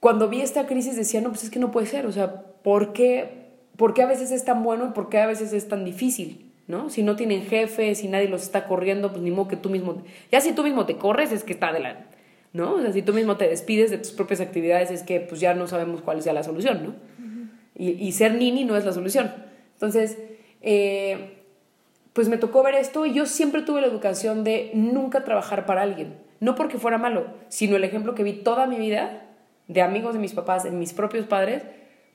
cuando vi esta crisis decía, no, pues es que no puede ser, o sea, ¿por qué, por qué a veces es tan bueno y por qué a veces es tan difícil? ¿No? Si no tienen jefe, si nadie los está corriendo, pues ni modo que tú mismo, ya si tú mismo te corres es que está adelante, ¿no? O sea, si tú mismo te despides de tus propias actividades es que pues ya no sabemos cuál sea la solución, ¿no? y, y ser nini no es la solución. Entonces, eh, pues me tocó ver esto y yo siempre tuve la educación de nunca trabajar para alguien. No porque fuera malo, sino el ejemplo que vi toda mi vida de amigos de mis papás, de mis propios padres,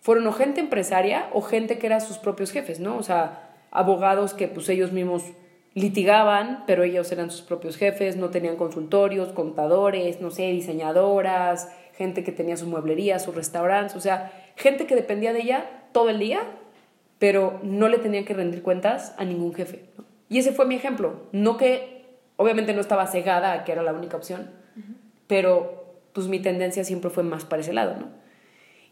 fueron o gente empresaria o gente que era sus propios jefes, ¿no? O sea, abogados que pues ellos mismos litigaban, pero ellos eran sus propios jefes, no tenían consultorios, contadores, no sé, diseñadoras, gente que tenía su mueblería, sus restaurantes, o sea, gente que dependía de ella todo el día, pero no le tenían que rendir cuentas a ningún jefe. ¿no? Y ese fue mi ejemplo. No que, obviamente no estaba cegada a que era la única opción, pero pues mi tendencia siempre fue más para ese lado, ¿no?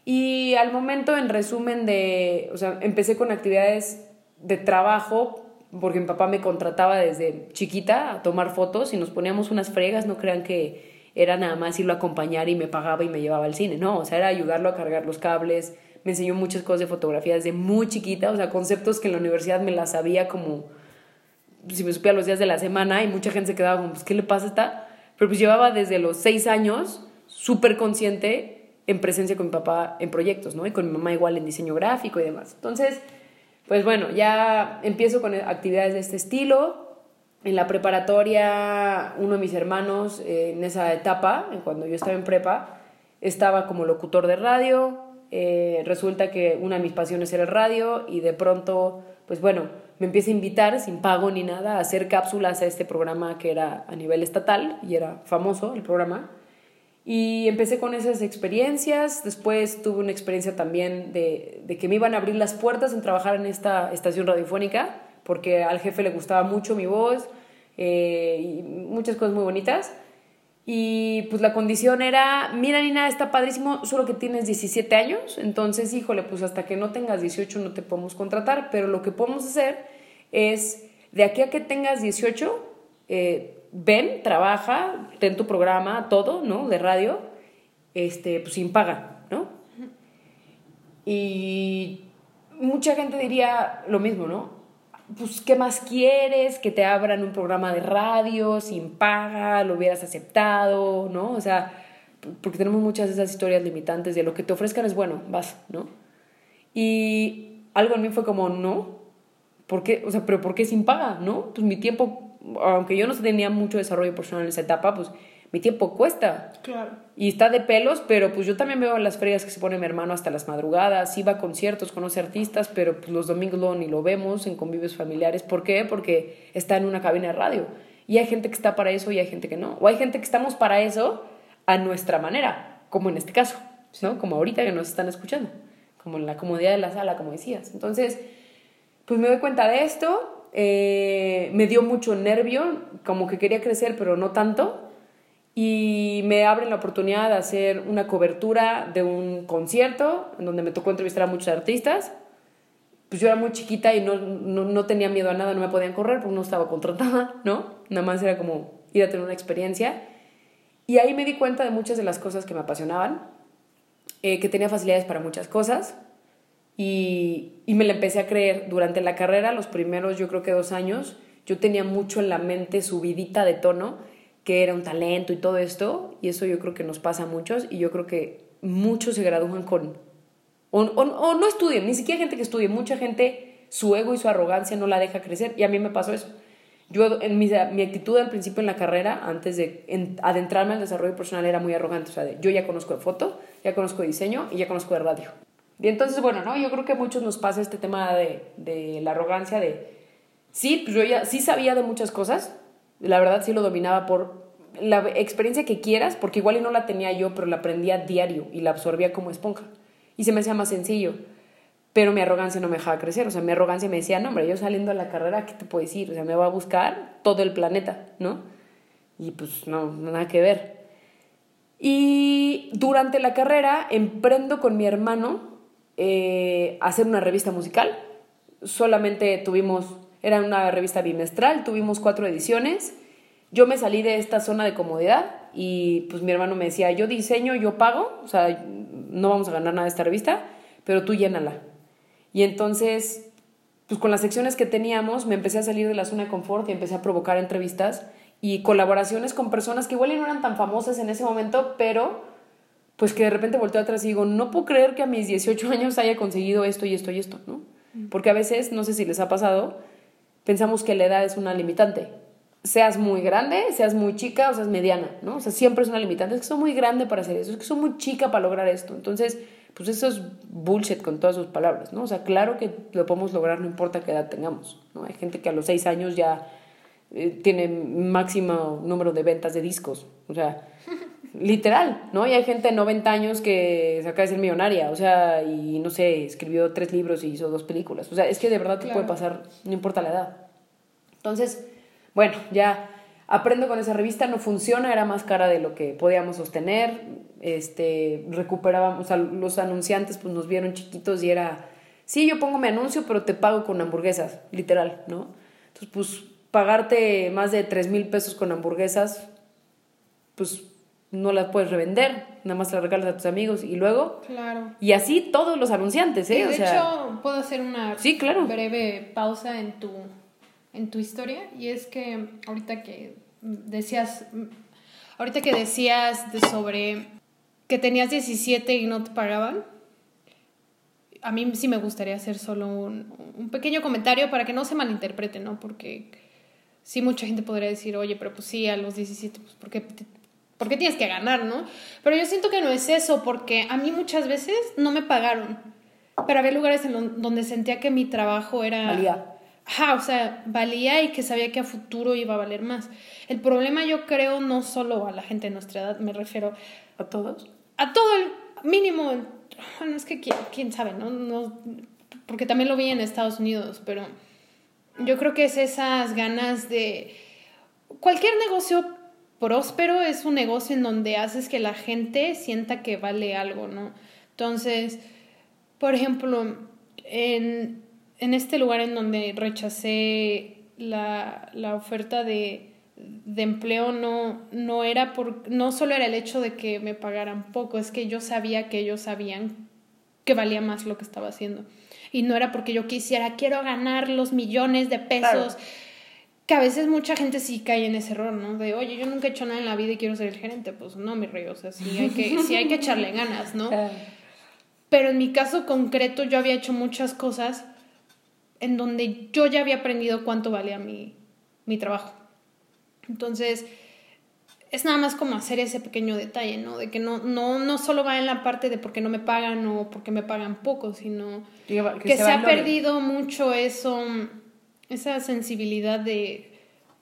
Y al momento, en resumen de, o sea, empecé con actividades de trabajo, porque mi papá me contrataba desde chiquita a tomar fotos y nos poníamos unas fregas, no crean que era nada más irlo a acompañar y me pagaba y me llevaba al cine, no, o sea, era ayudarlo a cargar los cables, me enseñó muchas cosas de fotografía desde muy chiquita, o sea, conceptos que en la universidad me las sabía como si me supía los días de la semana y mucha gente se quedaba como, pues, ¿qué le pasa a esta? Pero pues llevaba desde los seis años súper consciente en presencia con mi papá en proyectos, ¿no? Y con mi mamá igual en diseño gráfico y demás. Entonces, pues bueno, ya empiezo con actividades de este estilo. En la preparatoria, uno de mis hermanos eh, en esa etapa, cuando yo estaba en prepa, estaba como locutor de radio. Eh, resulta que una de mis pasiones era el radio y de pronto, pues bueno, me empieza a invitar sin pago ni nada a hacer cápsulas a este programa que era a nivel estatal y era famoso el programa. Y empecé con esas experiencias, después tuve una experiencia también de, de, que me iban a abrir las puertas en trabajar en esta estación radiofónica, porque al jefe le gustaba mucho mi voz eh, y muchas cosas muy bonitas. Y pues la condición era, mira Nina, está padrísimo, solo que tienes 17 años, entonces híjole, pues hasta que no tengas 18 no te podemos contratar, pero lo que podemos hacer es, de aquí a que tengas 18, eh, ven, trabaja, ten tu programa, todo, ¿no? De radio, este, pues sin paga, ¿no? Y mucha gente diría lo mismo, ¿no? pues, ¿qué más quieres? Que te abran un programa de radio sin paga, lo hubieras aceptado, ¿no? O sea, porque tenemos muchas de esas historias limitantes de lo que te ofrezcan es bueno, vas, ¿no? Y algo en mí fue como, no, ¿por qué? O sea, pero ¿por qué sin paga, no? Pues mi tiempo, aunque yo no tenía mucho desarrollo personal en esa etapa, pues mi tiempo cuesta. Claro. Y está de pelos, pero pues yo también veo las ferias que se pone mi hermano hasta las madrugadas, iba a conciertos, conoce artistas, pero pues los domingos lo, ni lo vemos en convivios familiares. ¿Por qué? Porque está en una cabina de radio. Y hay gente que está para eso y hay gente que no. O hay gente que estamos para eso a nuestra manera, como en este caso, ¿no? Como ahorita que nos están escuchando, como en la comodidad de la sala, como decías. Entonces, pues me doy cuenta de esto, eh, me dio mucho nervio, como que quería crecer, pero no tanto y me abren la oportunidad de hacer una cobertura de un concierto en donde me tocó entrevistar a muchos artistas. Pues yo era muy chiquita y no, no, no, tenía miedo a nada, no me podían correr porque no estaba contratada, ¿no? Nada más era como ir a tener una experiencia. Y ahí me di cuenta de muchas de las cosas que me apasionaban, eh, que tenía facilidades para muchas cosas y, y me la empecé a creer. Durante la carrera, los primeros yo creo que dos años, yo tenía mucho en la mente subidita de tono que era un talento y todo esto, y eso yo creo que nos pasa a muchos, y yo creo que muchos se gradúan con, o, o, no estudian, ni siquiera gente que estudie, mucha gente, su ego y su arrogancia no la deja crecer, y a mí me pasó eso. Yo, en mi, mi actitud al principio en la carrera, antes de adentrarme al desarrollo personal, era muy arrogante, o sea, yo ya conozco de foto, ya conozco de diseño y ya conozco de radio. Y entonces, bueno, ¿no? Yo creo que a muchos nos pasa este tema de, de la arrogancia de, sí, pues yo ya sí sabía de muchas cosas, la verdad sí lo dominaba por la experiencia que quieras, porque igual y no la tenía yo, pero la aprendía diario y la absorbía como esponja. Y se me hacía más sencillo. Pero mi arrogancia no me dejaba crecer. O sea, mi arrogancia me decía, no, hombre, yo saliendo a la carrera, ¿qué te puedo decir? O sea, me va a buscar todo el planeta, ¿no? Y pues no, nada que ver. Y durante la carrera emprendo con mi hermano eh, hacer una revista musical. Solamente tuvimos era una revista bimestral, tuvimos cuatro ediciones. Yo me salí de esta zona de comodidad y pues mi hermano me decía, yo diseño, yo pago, o sea, no vamos a ganar nada de esta revista, pero tú llénala. Y entonces, pues con las secciones que teníamos, me empecé a salir de la zona de confort y empecé a provocar entrevistas y colaboraciones con personas que igual no eran tan famosas en ese momento, pero pues que de repente volteo atrás y digo, no puedo creer que a mis 18 años haya conseguido esto y esto y esto, ¿no? Mm. Porque a veces, no sé si les ha pasado, pensamos que la edad es una limitante. Seas muy grande, seas muy chica o seas mediana, ¿no? O sea, siempre es una limitante. Es que soy muy grande para hacer eso, es que soy muy chica para lograr esto. Entonces, pues eso es bullshit con todas sus palabras, ¿no? O sea, claro que lo podemos lograr no importa qué edad tengamos, ¿no? Hay gente que a los seis años ya eh, tiene máximo número de ventas de discos, o sea, literal, ¿no? Y hay gente de 90 años que se acaba de ser millonaria, o sea, y no sé, escribió tres libros y hizo dos películas. O sea, es que de verdad te puede pasar, no importa la edad. Entonces, bueno, ya aprendo con esa revista, no funciona, era más cara de lo que podíamos sostener, este, recuperábamos, o sea, los anunciantes pues nos vieron chiquitos y era, sí, yo pongo mi anuncio, pero te pago con hamburguesas, literal, ¿no? Entonces, pues pagarte más de tres mil pesos con hamburguesas, pues no las puedes revender, nada más las regalas a tus amigos y luego... Claro. Y así todos los anunciantes, ¿eh? Y o de sea, hecho, puedo hacer una Sí, claro. breve pausa en tu, en tu historia. Y es que ahorita que decías, ahorita que decías de sobre que tenías 17 y no te pagaban, a mí sí me gustaría hacer solo un, un pequeño comentario para que no se malinterprete, ¿no? Porque sí mucha gente podría decir, oye, pero pues sí, a los 17, pues ¿por qué, te- por qué tienes que ganar, no? Pero yo siento que no es eso, porque a mí muchas veces no me pagaron, pero había lugares en donde sentía que mi trabajo era... Valía. Ajá, o sea, valía y que sabía que a futuro iba a valer más. El problema yo creo no solo a la gente de nuestra edad, me refiero a todos. a todo el mínimo, bueno, es que quién, quién sabe, ¿no? ¿no? Porque también lo vi en Estados Unidos, pero yo creo que es esas ganas de... Cualquier negocio próspero es un negocio en donde haces que la gente sienta que vale algo, ¿no? Entonces, por ejemplo, en, en este lugar en donde rechacé la, la oferta de, de empleo no, no era por, no solo era el hecho de que me pagaran poco, es que yo sabía que ellos sabían que valía más lo que estaba haciendo. Y no era porque yo quisiera, quiero ganar los millones de pesos. Que a veces mucha gente sí cae en ese error, ¿no? De, oye, yo nunca he hecho nada en la vida y quiero ser el gerente. Pues no, mi rey, o sea, sí hay que, sí hay que echarle ganas, ¿no? Pero en mi caso concreto yo había hecho muchas cosas en donde yo ya había aprendido cuánto valía mi, mi trabajo. Entonces, es nada más como hacer ese pequeño detalle, ¿no? De que no, no, no solo va en la parte de porque no me pagan o porque me pagan poco, sino Que, que, se, ha perdido mucho eso, esa sensibilidad de,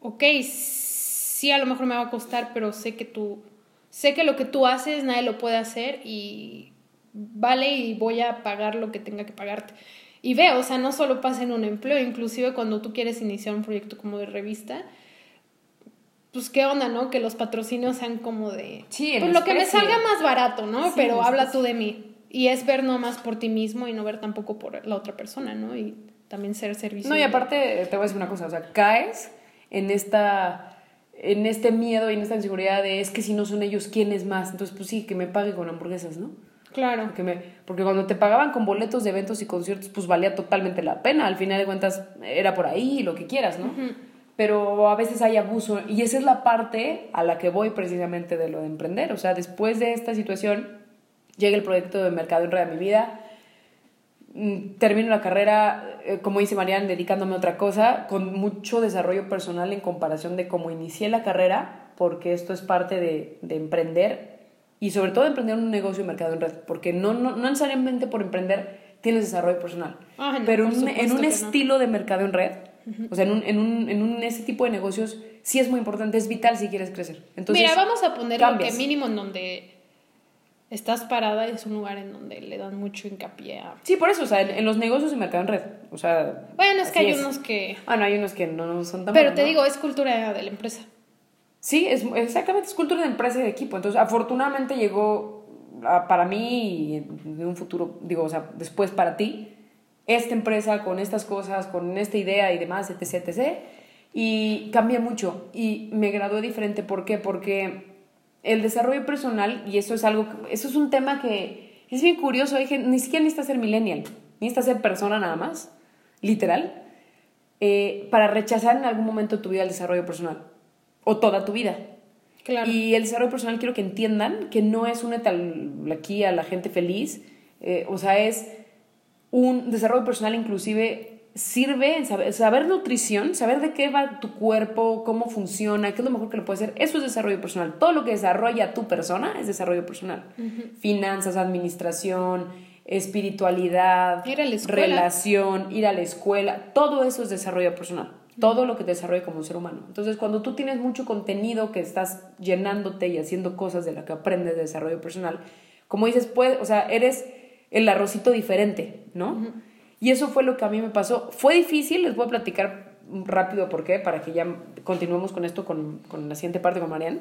ok, sí a lo mejor me va a costar, pero sé que tú, sé que lo que tú haces nadie lo puede hacer y vale y voy a pagar lo que tenga que pagarte. Y veo, o sea, no solo pasa en un empleo, inclusive cuando tú quieres iniciar un proyecto como de revista, pues qué onda, ¿no? Que los patrocinios sean como de... Sí, pues lo que me salga más barato, ¿no? Sí, Pero habla tú de mí. Y es ver nomás por ti mismo y no ver tampoco por la otra persona, ¿no? Y también ser servicio. No, y aparte, te voy a decir una cosa, o sea, caes en esta en este miedo y en esta inseguridad de es que si no son ellos, ¿quién es más? Entonces, pues sí, que me pague con hamburguesas, ¿no? Claro. Porque, me, porque cuando te pagaban con boletos de eventos y conciertos, pues valía totalmente la pena. Al final de cuentas, era por ahí, lo que quieras, ¿no? Pero a veces hay abuso. Y esa es la parte a la que voy precisamente de lo de emprender. O sea, después de esta situación, llega el proyecto de Mercado en Red a mi vida. Mm, Termino la carrera, eh, como dice Marian, dedicándome a otra cosa, con mucho desarrollo personal en comparación de cómo inicié la carrera, porque esto es parte de, de emprender y sobre todo emprender un negocio de mercado en red, porque no, no, no necesariamente por emprender tienes desarrollo personal, Ah, no, pero un- en un estilo de mercado en red, o sea, en, un, en, un, en un, ese tipo de negocios, sí es muy importante, es vital si quieres crecer. Entonces, Mira, vamos a poner lo cambias. que mínimo en donde estás parada es un lugar en donde le dan mucho hincapié a... Sí, por eso, o sea, en, en los negocios de mercado en red, o sea... Bueno, es que hay unos que... Ah, no, hay unos que no son tan Pero te ¿no? digo, es cultura de la empresa. Sí, es, exactamente, es cultura de empresa y de equipo. Entonces, afortunadamente llegó a- para mí y en un futuro, digo, o sea, después para ti, esta empresa con estas cosas, con esta idea y demás, etc, etc. Y cambié mucho y me gradué diferente. ¿Por qué? Porque el desarrollo personal, y eso es algo, eso es un tema que es bien curioso, hay gente, ni siquiera necesitas ser millennial, necesitas ser persona nada más, literal, eh, para rechazar en algún momento tu vida el desarrollo personal o toda tu vida. Claro. Y el desarrollo personal quiero que entiendan que no es una tal aquí a la gente feliz, eh, o sea, es un desarrollo personal inclusive sirve saber, saber nutrición, saber de qué va tu cuerpo, cómo funciona, qué es lo mejor que le puede hacer. Eso es desarrollo personal. Todo lo que desarrolla tu persona es desarrollo personal. Finanzas, administración, espiritualidad, Ir a la escuela. relación, ir a la escuela, todo eso es desarrollo personal. Todo lo que te desarrolla como un ser humano. Entonces, cuando tú tienes mucho contenido que estás llenándote y haciendo cosas de la que aprendes de desarrollo personal, como dices, puede, o sea, eres el arrocito diferente, ¿no? Y eso fue lo que a mí me pasó. Fue difícil, les voy a platicar rápido por qué, para que ya continuemos con esto, con, con la siguiente parte con Marian.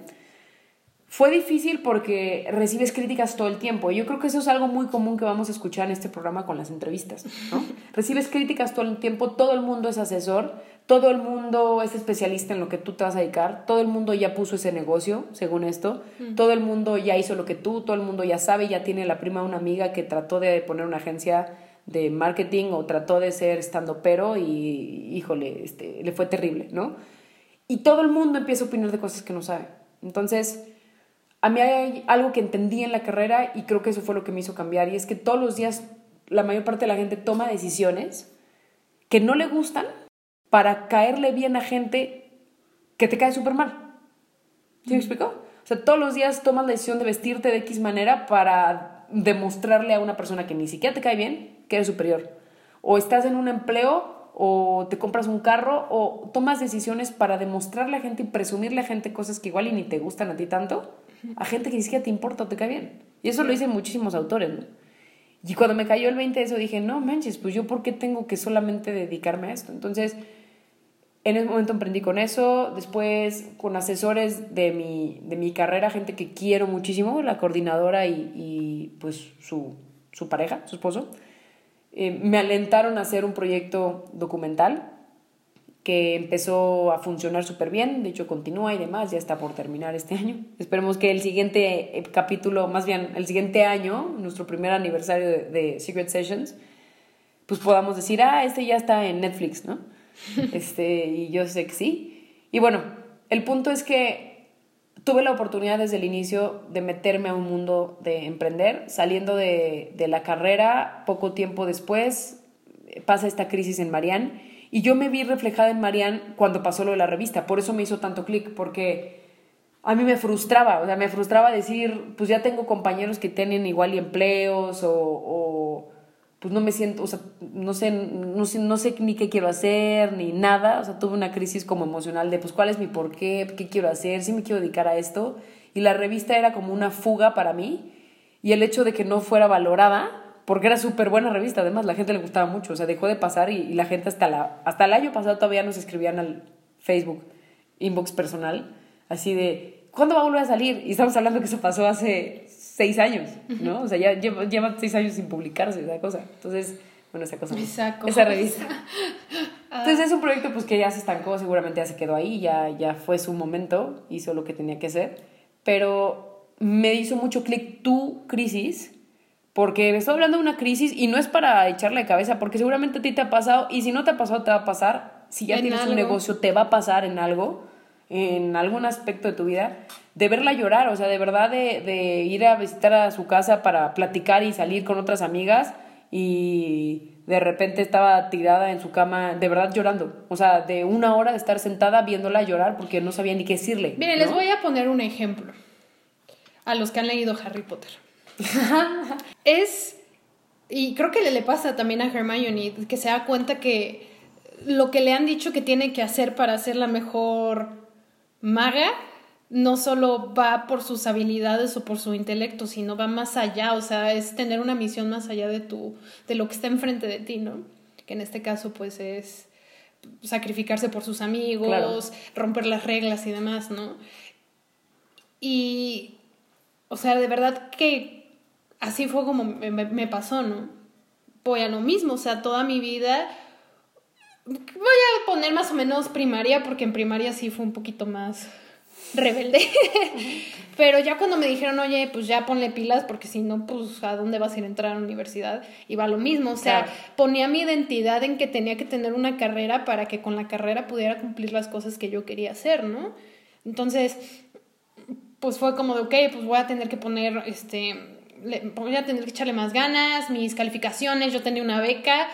Fue difícil porque recibes críticas todo el tiempo. Yo creo que eso es algo muy común que vamos a escuchar en este programa con las entrevistas, ¿no? recibes críticas todo el tiempo, todo el mundo es asesor, todo el mundo es especialista en lo que tú te vas a dedicar, todo el mundo ya puso ese negocio, según esto, todo el mundo ya hizo lo que tú, todo el mundo ya sabe, ya tiene la prima una amiga que trató de poner una agencia de marketing o trató de ser estando pero y híjole, este, le fue terrible, ¿no? Y todo el mundo empieza a opinar de cosas que no sabe. Entonces, a mí hay algo que entendí en la carrera y creo que eso fue lo que me hizo cambiar y es que todos los días la mayor parte de la gente toma decisiones que no le gustan para caerle bien a gente que te cae súper mal. ¿Sí me explico? O sea, todos los días tomas la decisión de vestirte de X manera para demostrarle a una persona que ni siquiera te cae bien que eres superior. O estás en un empleo o te compras un carro o tomas decisiones para demostrarle a gente y presumirle a gente cosas que igual y ni te gustan a ti tanto, a gente que ni siquiera te importa o te cae bien. Y eso lo dicen muchísimos autores. Y cuando me cayó el 20 de eso dije, no manches, pues yo por qué tengo que solamente dedicarme a esto. Entonces, en ese momento emprendí con eso, después con asesores de mi, de mi carrera, gente que quiero muchísimo, la coordinadora y, y pues su, su, pareja, su esposo, eh, me alentaron a hacer un proyecto documental que empezó a funcionar súper bien, de hecho continúa y demás, ya está por terminar este año. Esperemos que el siguiente eh, capítulo, más bien el siguiente año, nuestro primer aniversario de, de Secret Sessions, pues podamos decir, ah, este ya está en Netflix, ¿no? este, y yo sé que sí. Y bueno, el punto es que tuve la oportunidad desde el inicio de meterme a un mundo de emprender, saliendo de, de la carrera, poco tiempo después pasa esta crisis en Marianne y yo me vi reflejada en Marianne cuando pasó lo de la revista, por eso me hizo tanto clic, porque a mí me frustraba, o sea, me frustraba decir, pues ya tengo compañeros que tienen igual y empleos o pues no me siento, o sea, no sé, no sé, no sé ni qué quiero hacer, ni nada, o sea, tuve una crisis como emocional de, pues, ¿cuál es mi por qué? ¿Qué quiero hacer? ¿Sí me quiero dedicar a esto? Y la revista era como una fuga para mí, y el hecho de que no fuera valorada, porque era súper buena revista, además, la gente le gustaba mucho, o sea, dejó de pasar y, y, la gente hasta, la, hasta el año pasado todavía nos escribían al Facebook, inbox personal, así de, ¿cuándo va a volver a salir? Y estamos hablando que eso pasó hace seis años, ¿no? O sea, ya lleva, lleva seis años sin publicarse esa cosa. Entonces, bueno, esa cosa. Esa, esa revista. Entonces es un proyecto pues que ya se estancó, seguramente ya se quedó ahí, ya, ya fue su momento, hizo lo que tenía que hacer. Pero me hizo mucho clic tu crisis, porque me estoy hablando de una crisis y no es para echarle de cabeza, porque seguramente a ti te ha pasado, y si no te ha pasado, te va a pasar. Si ya En tienes algo. un negocio, te va a pasar en algo, en algún aspecto de tu vida de verla llorar, o sea, de verdad de, de, ir a visitar a su casa para platicar y salir con otras amigas y de repente estaba tirada en su cama, de verdad llorando, o sea, de una hora de estar sentada viéndola llorar porque no sabía ni qué decirle. Miren, ¿no? les voy a poner un ejemplo a los que han leído Harry Potter. es, y creo que le, le pasa también a Hermione, que se da cuenta que lo que le han dicho que tiene que hacer para ser la mejor maga no solo va por sus habilidades o por su intelecto, sino va más allá, o sea, es tener una misión más allá de tu de lo que está enfrente de ti, ¿no? Que en este caso pues es sacrificarse por sus amigos, Claro. romper las reglas y demás, ¿no? Y o sea, de verdad que así fue como me, me- me pasó, ¿no? Voy a lo mismo, o sea, toda mi vida voy a poner más o menos primaria porque en primaria sí fue un poquito más rebelde. Pero ya cuando me dijeron, oye, pues ya ponle pilas porque si no, pues a dónde vas a ir a entrar a la universidad. Va lo mismo, o sea, Claro. ponía mi identidad en que tenía que tener una carrera para que con la carrera pudiera cumplir las cosas que yo quería hacer, ¿no? Entonces, pues fue como de, ok, pues voy a tener que poner, este, le- voy a tener que echarle más ganas, mis calificaciones, yo tenía una beca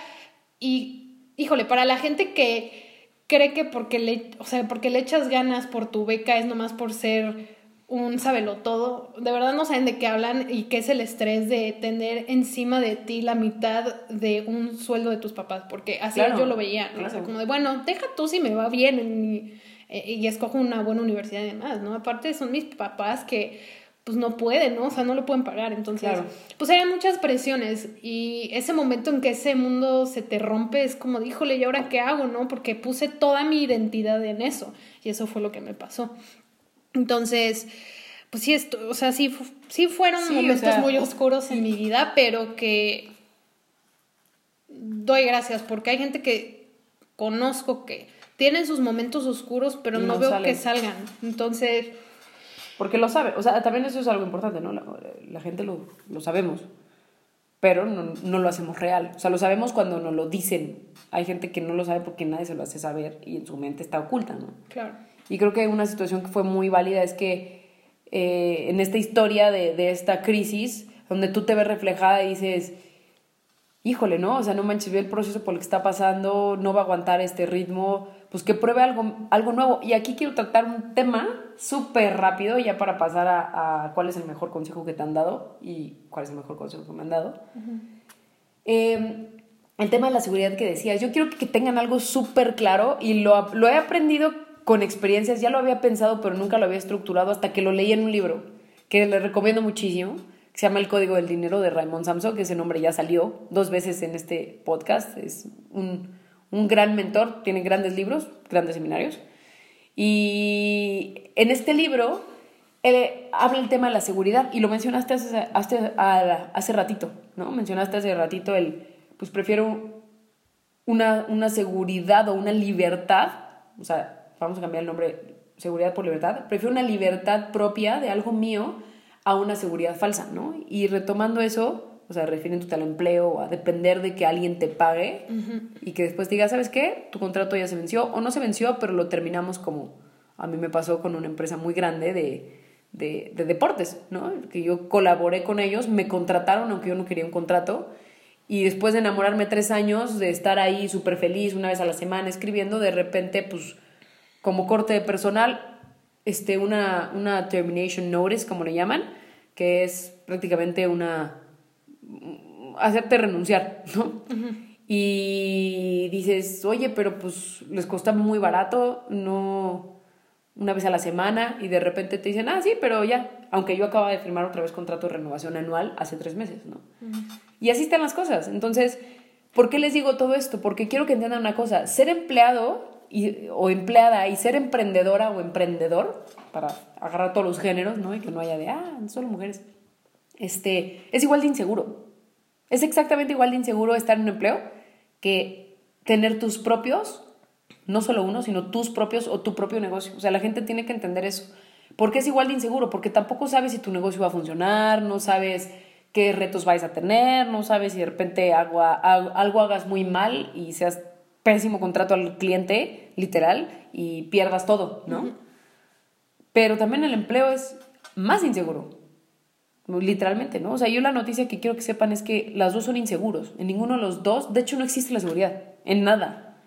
y, híjole, para la gente que cree que porque le, o sea, porque le echas ganas por tu beca es nomás por ser un todo de verdad no saben de qué hablan y qué es el estrés de tener encima de ti la mitad de un sueldo de tus papás, porque así Claro, yo lo veía, ¿no? O sea, como de, bueno, deja tú si me va bien y, eh, y escojo una buena universidad y demás, ¿no? Aparte son mis papás que pues no pueden, ¿no? O sea, no lo pueden pagar, entonces, Claro. pues eran muchas presiones y ese momento en que ese mundo se te rompe es como, híjole, ¿y ahora qué hago, no? Porque puse toda mi identidad en eso y eso fue lo que me pasó. Entonces, pues sí, esto, o sea, sí, sí fueron Sí, o momentos sea- muy oscuros en mi vida, pero que doy gracias porque hay gente que conozco que tienen sus momentos oscuros, pero no, veo que salgan. Entonces... Porque lo sabe, o sea, también eso es algo importante, ¿no? La, gente lo, lo, sabemos, pero no, no, lo hacemos real. O sea, lo sabemos cuando nos lo dicen. Hay gente que no lo sabe porque nadie se lo hace saber y en su mente está oculta, ¿no? Claro. Y creo que una situación que fue muy válida es que eh, en esta historia de, de esta crisis, donde tú te ves reflejada y dices, híjole, ¿no? O sea, no manches, ve el proceso por el que está pasando, no va a aguantar este ritmo, pues que pruebe algo, algo nuevo. Y aquí quiero tratar un tema súper rápido, ya para pasar a, cuál es el mejor consejo que te han dado y cuál es el mejor consejo que me han dado. Em, el tema de la seguridad que decías, yo quiero que tengan algo súper claro y lo, lo he aprendido con experiencias, ya lo había pensado, pero nunca lo había estructurado hasta que lo leí en un libro, que les recomiendo muchísimo se llama El Código del Dinero de Raymond Samson, que ese nombre ya salió dos veces en este podcast. Es un, un gran mentor, tiene grandes libros, grandes seminarios. Y en este libro él habla el tema de la seguridad y lo mencionaste hace, hace, hace ratito, ¿no? Mencionaste hace ratito el, pues prefiero una, una seguridad o una libertad, o sea, vamos a cambiar el nombre, seguridad por libertad, prefiero una libertad propia de algo mío a una seguridad falsa, ¿no? Y retomando eso, o sea, refiriéndote al empleo o a depender de que alguien te pague y que después diga, ¿sabes qué? Tu contrato ya se venció o no se venció, pero lo terminamos como a mí me pasó con una empresa muy grande de, de, de deportes, ¿no? Que yo colaboré con ellos, me contrataron aunque yo no quería un contrato y después de enamorarme tres años, de estar ahí súper feliz una vez a la semana escribiendo, de repente, pues, como corte de personal, este, una, una termination notice, como le llaman, que es prácticamente una... hacerte renunciar, ¿no? Y dices, oye, pero pues les cuesta muy barato, no una vez a la semana, y de repente te dicen, ah, sí, pero ya, aunque yo acaba de firmar otra vez contrato de renovación anual hace tres meses, ¿no? Y así están las cosas. Entonces, ¿por qué les digo todo esto? Porque quiero que entiendan una cosa, ser empleado o empleada y ser emprendedora o emprendedor, para agarrar todos los géneros, ¿no? Y que no haya de, ah, solo mujeres. Este, es igual de inseguro. Es exactamente igual de inseguro estar en un empleo que tener tus propios, no solo uno, sino tus propios o tu propio negocio. O sea, la gente tiene que entender eso. ¿Por qué es igual de inseguro? Porque tampoco sabes si tu negocio va a funcionar, no sabes qué retos vais a tener, no sabes si de repente algo, algo hagas muy mal y seas pésimo contrato al cliente, literal, y pierdas todo, ¿no? Pero también el empleo es más inseguro, literalmente, ¿no? O sea, yo la noticia que quiero que sepan es que las dos son inseguros. En ninguno de los dos, de hecho, no existe la seguridad, en nada.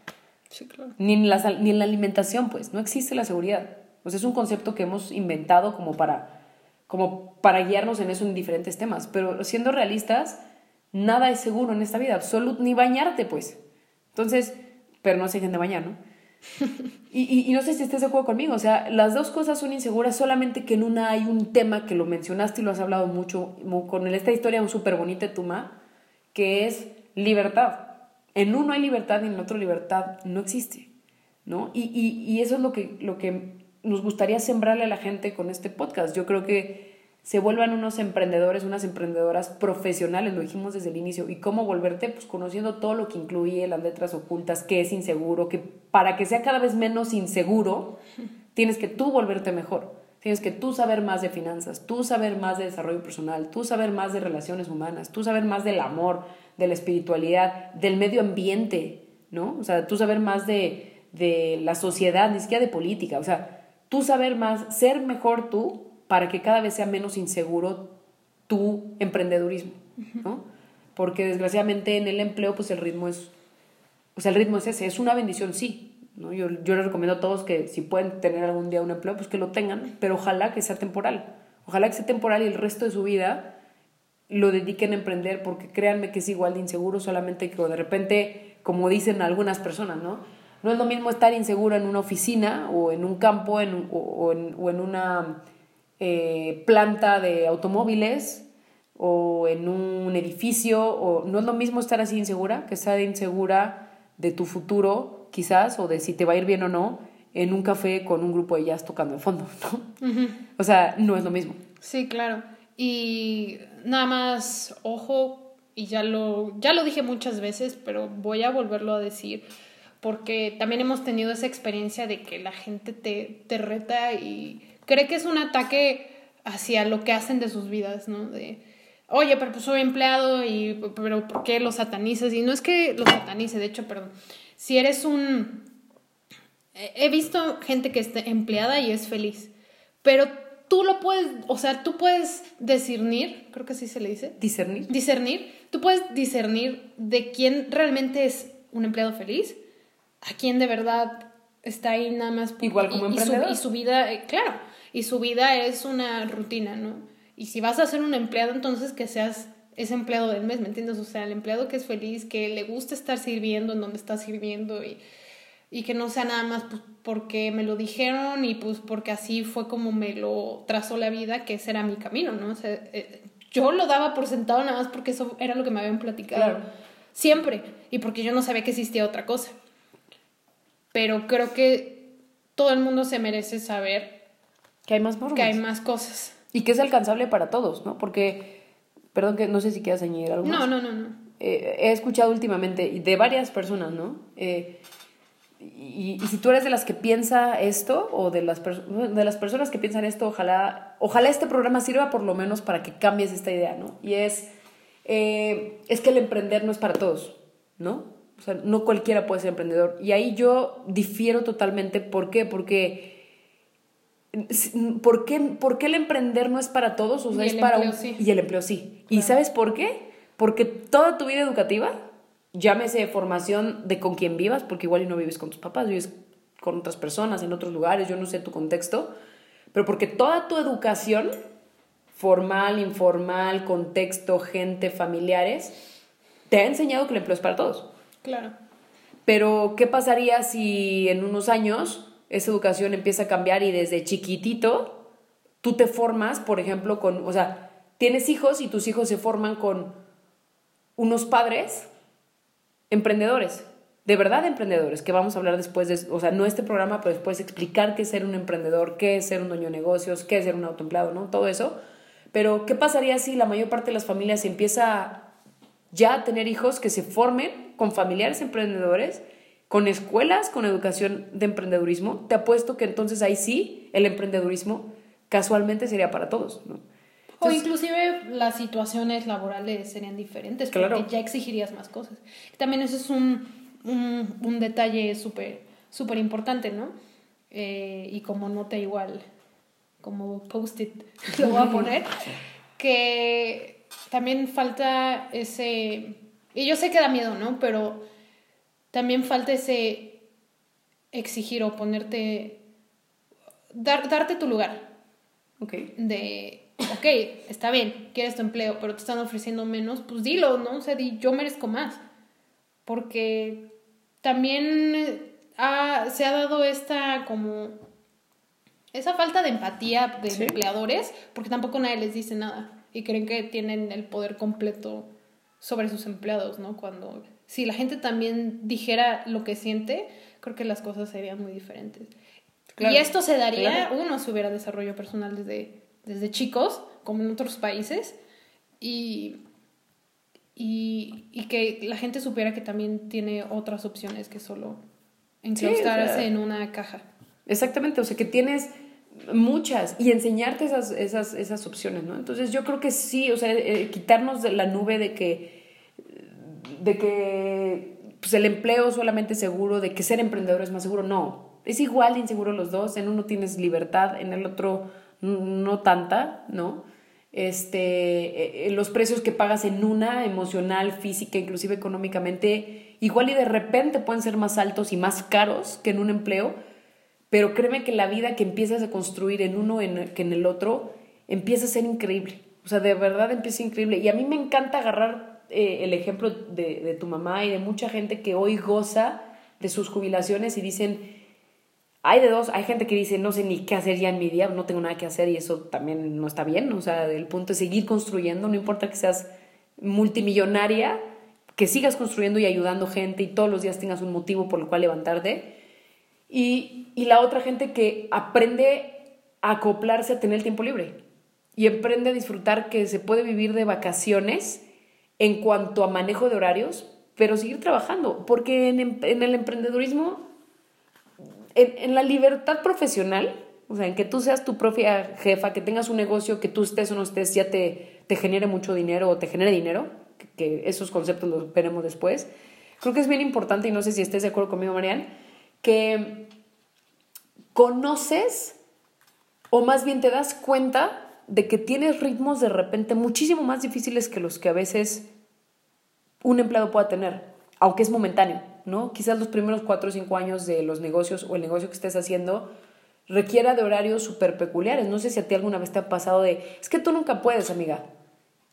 Sí, claro. Ni en la, ni en la alimentación, pues, no existe la seguridad. O sea, es un concepto que hemos inventado como para, como para guiarnos en eso en diferentes temas. Pero siendo realistas, nada es seguro en esta vida, absoluto, ni bañarte, pues. Entonces, pero no se dejen de bañar, ¿no? Y, y, no sé si estés de acuerdo conmigo, o sea, las dos cosas son inseguras, solamente que en una hay un tema que lo mencionaste y lo has hablado mucho, con esta historia súper bonita de Tuma, que es libertad. En uno hay libertad y en el otro libertad no existe, ¿no? Y, y, y eso es lo que, lo que nos gustaría sembrarle a la gente con este podcast. Yo creo que se vuelvan unos emprendedores, unas emprendedoras profesionales, lo dijimos desde el inicio, y cómo volverte, pues conociendo todo lo que incluye las letras ocultas, que es inseguro, que para que sea cada vez menos inseguro, tienes que tú volverte mejor, tienes que tú saber más de finanzas, tú saber más de desarrollo personal, tú saber más de relaciones humanas, tú saber más del amor, de la espiritualidad, del medio ambiente, ¿no? O sea, tú saber más de, de la sociedad, ni siquiera de política, o sea, tú saber más, ser mejor tú para que cada vez sea menos inseguro tu emprendedurismo, ¿no? Porque desgraciadamente en el empleo, pues el ritmo es, sea, el ritmo es ese, es una bendición, sí, ¿no? Yo, yo les recomiendo a todos que si pueden tener algún día un empleo, pues que lo tengan, pero ojalá que sea temporal, ojalá que sea temporal y el resto de su vida lo dediquen a emprender, porque créanme que es igual de inseguro, solamente que de repente, como dicen algunas personas, ¿no? No es lo mismo estar inseguro en una oficina o en un campo en, o, en, o en una eh, planta de automóviles o en un edificio, o no es lo mismo estar así insegura que estar insegura de tu futuro, quizás, o de si te va a ir bien o no, en un café con un grupo de jazz tocando de fondo, ¿no? O sea, no es lo mismo. Sí, claro. Y nada más, ojo, y ya lo, ya lo dije muchas veces, pero voy a volverlo a decir porque también hemos tenido esa experiencia de que la gente te, te reta y cree que es un ataque hacia lo que hacen de sus vidas, ¿no? De, oye, pero pues soy empleado y, pero ¿por qué lo satanizas? Y no es que lo satanice, de hecho, perdón, si eres un... He visto gente que está empleada y es feliz, pero tú lo puedes, o sea, tú puedes discernir, creo que así se le dice. Discernir. Discernir. Tú puedes discernir de quién realmente es un empleado feliz, a quién de verdad está ahí nada más. Igual como y, emprendedor. Y su, vida, eh, claro, y su vida es una rutina, ¿no? Y si vas a ser un empleado, entonces que seas ese empleado del mes, ¿me entiendes? O sea, el empleado que es feliz, que le gusta estar sirviendo en donde está sirviendo y, y que no sea nada más pues, porque me lo dijeron y pues porque así fue como me lo trazó la vida, que ese era mi camino, ¿no? O sea, eh, yo lo daba por sentado nada más porque eso era lo que me habían platicado. Claro. Siempre. Y porque yo no sabía que existía otra cosa. Pero creo que todo el mundo se merece saber Que hay más formas. que hay más cosas. Y que es alcanzable para todos, ¿no? Porque, perdón que no sé si quieras añadir algo No, más. no, no, no. Eh, he escuchado últimamente de varias personas, ¿no? Eh, y, y si tú eres de las que piensa esto o de las, de las personas que piensan esto, ojalá, ojalá este programa sirva por lo menos para que cambies esta idea, ¿no? Y es, eh, es que el emprender no es para todos, ¿no? O sea, no cualquiera puede ser emprendedor. Y ahí yo difiero totalmente. ¿Por qué? Porque... ¿Por qué, ¿Por qué el emprender no es para todos? O sea, Y es el para un- sí. Y el empleo sí. ¿Y sabes por qué? Porque toda tu vida educativa, llámese formación de con quien vivas, porque igual y no vives con tus papás, vives con otras personas, en otros lugares, yo no sé tu contexto, pero porque toda tu educación, formal, informal, contexto, gente, familiares, te ha enseñado que el empleo es para todos. Claro. Pero, ¿qué pasaría si en unos años esa educación empieza a cambiar y desde chiquitito tú te formas, por ejemplo, con, o sea, tienes hijos y tus hijos se forman con unos padres emprendedores, de verdad emprendedores, que vamos a hablar después de, o sea, no este programa, pero después explicar qué es ser un emprendedor, qué es ser un dueño de negocios, qué es ser un autoempleado, ¿no? Todo eso. Pero, ¿qué pasaría si la mayor parte de las familias empieza ya a tener hijos que se formen con familiares emprendedores, con escuelas, con educación de emprendedurismo? Te apuesto que entonces ahí sí el emprendedurismo casualmente sería para todos, ¿no? O inclusive las situaciones laborales serían diferentes, Claro. porque ya exigirías más cosas. También eso es un, un, un detalle súper súper importante, ¿no? Eh, y como nota igual, como post-it, lo voy a poner, que también falta ese... Y yo sé que da miedo, ¿no? Pero también falta ese exigir o ponerte... Dar, darte tu lugar Ok. de, ok, está bien, quieres tu empleo, pero te están ofreciendo menos, pues dilo, ¿no? O sea, di, yo merezco más. Porque también eh, ha- se ha dado esta como... Esa falta de empatía de Sí. empleadores, porque tampoco nadie les dice nada y creen que tienen el poder completo sobre sus empleados, ¿no? Cuando si la gente también dijera lo que siente, creo que las cosas serían muy diferentes. Claro, y esto se daría, claro. uno, si hubiera desarrollo personal desde, desde chicos, como en otros países, y, y, y que la gente supiera que también tiene otras opciones que solo enclaustrarse sea- en una caja. Exactamente, o sea que tienes muchas y enseñarte esas, esas, esas opciones, ¿no? Entonces yo creo que sí, o sea, eh, quitarnos de la nube de que, de que pues, el empleo solamente es seguro, de que ser emprendedor es más seguro, no, es igual de inseguro los dos, en uno tienes libertad, en el otro no tanta, ¿no? Este, eh, eh, los precios que pagas en una, emocional, física, inclusive económicamente, igual y de repente pueden ser más altos y más caros que en un empleo, pero créeme que la vida que empiezas a construir en uno en, que en el otro empieza a ser increíble. O sea, de verdad empieza increíble. Y a mí me encanta agarrar eh, el ejemplo de, tu mamá y de mucha gente que hoy goza de sus jubilaciones y dicen, hay de dos, hay gente que dice, no sé ni qué hacer ya en mi día, no tengo nada que hacer y eso también no está bien. O sea, el punto es seguir construyendo, no importa que seas multimillonaria, que sigas construyendo y ayudando gente y todos los días tengas un motivo por el cual levantarte. Y, y la otra gente que aprende a acoplarse a tener el tiempo libre y emprende a disfrutar que se puede vivir de vacaciones en cuanto a manejo de horarios, pero seguir trabajando, porque en, em, en el emprendedurismo, en, en, la libertad profesional, o sea, en que tú seas tu propia jefa, que tengas un negocio, que tú estés o no estés, ya te, te genere mucho dinero o te genere dinero, que, esos conceptos los veremos después, creo que es bien importante, y no sé si estés de acuerdo conmigo, Marian, que conoces o más bien te das cuenta de que tienes ritmos de repente muchísimo más difíciles que los que a veces un empleado pueda tener, aunque es momentáneo, ¿no? Quizás los primeros cuatro o cinco años de los negocios o el negocio que estés haciendo requiera de horarios súper peculiares. No sé si a ti alguna vez te ha pasado de, es que tú nunca puedes, amiga.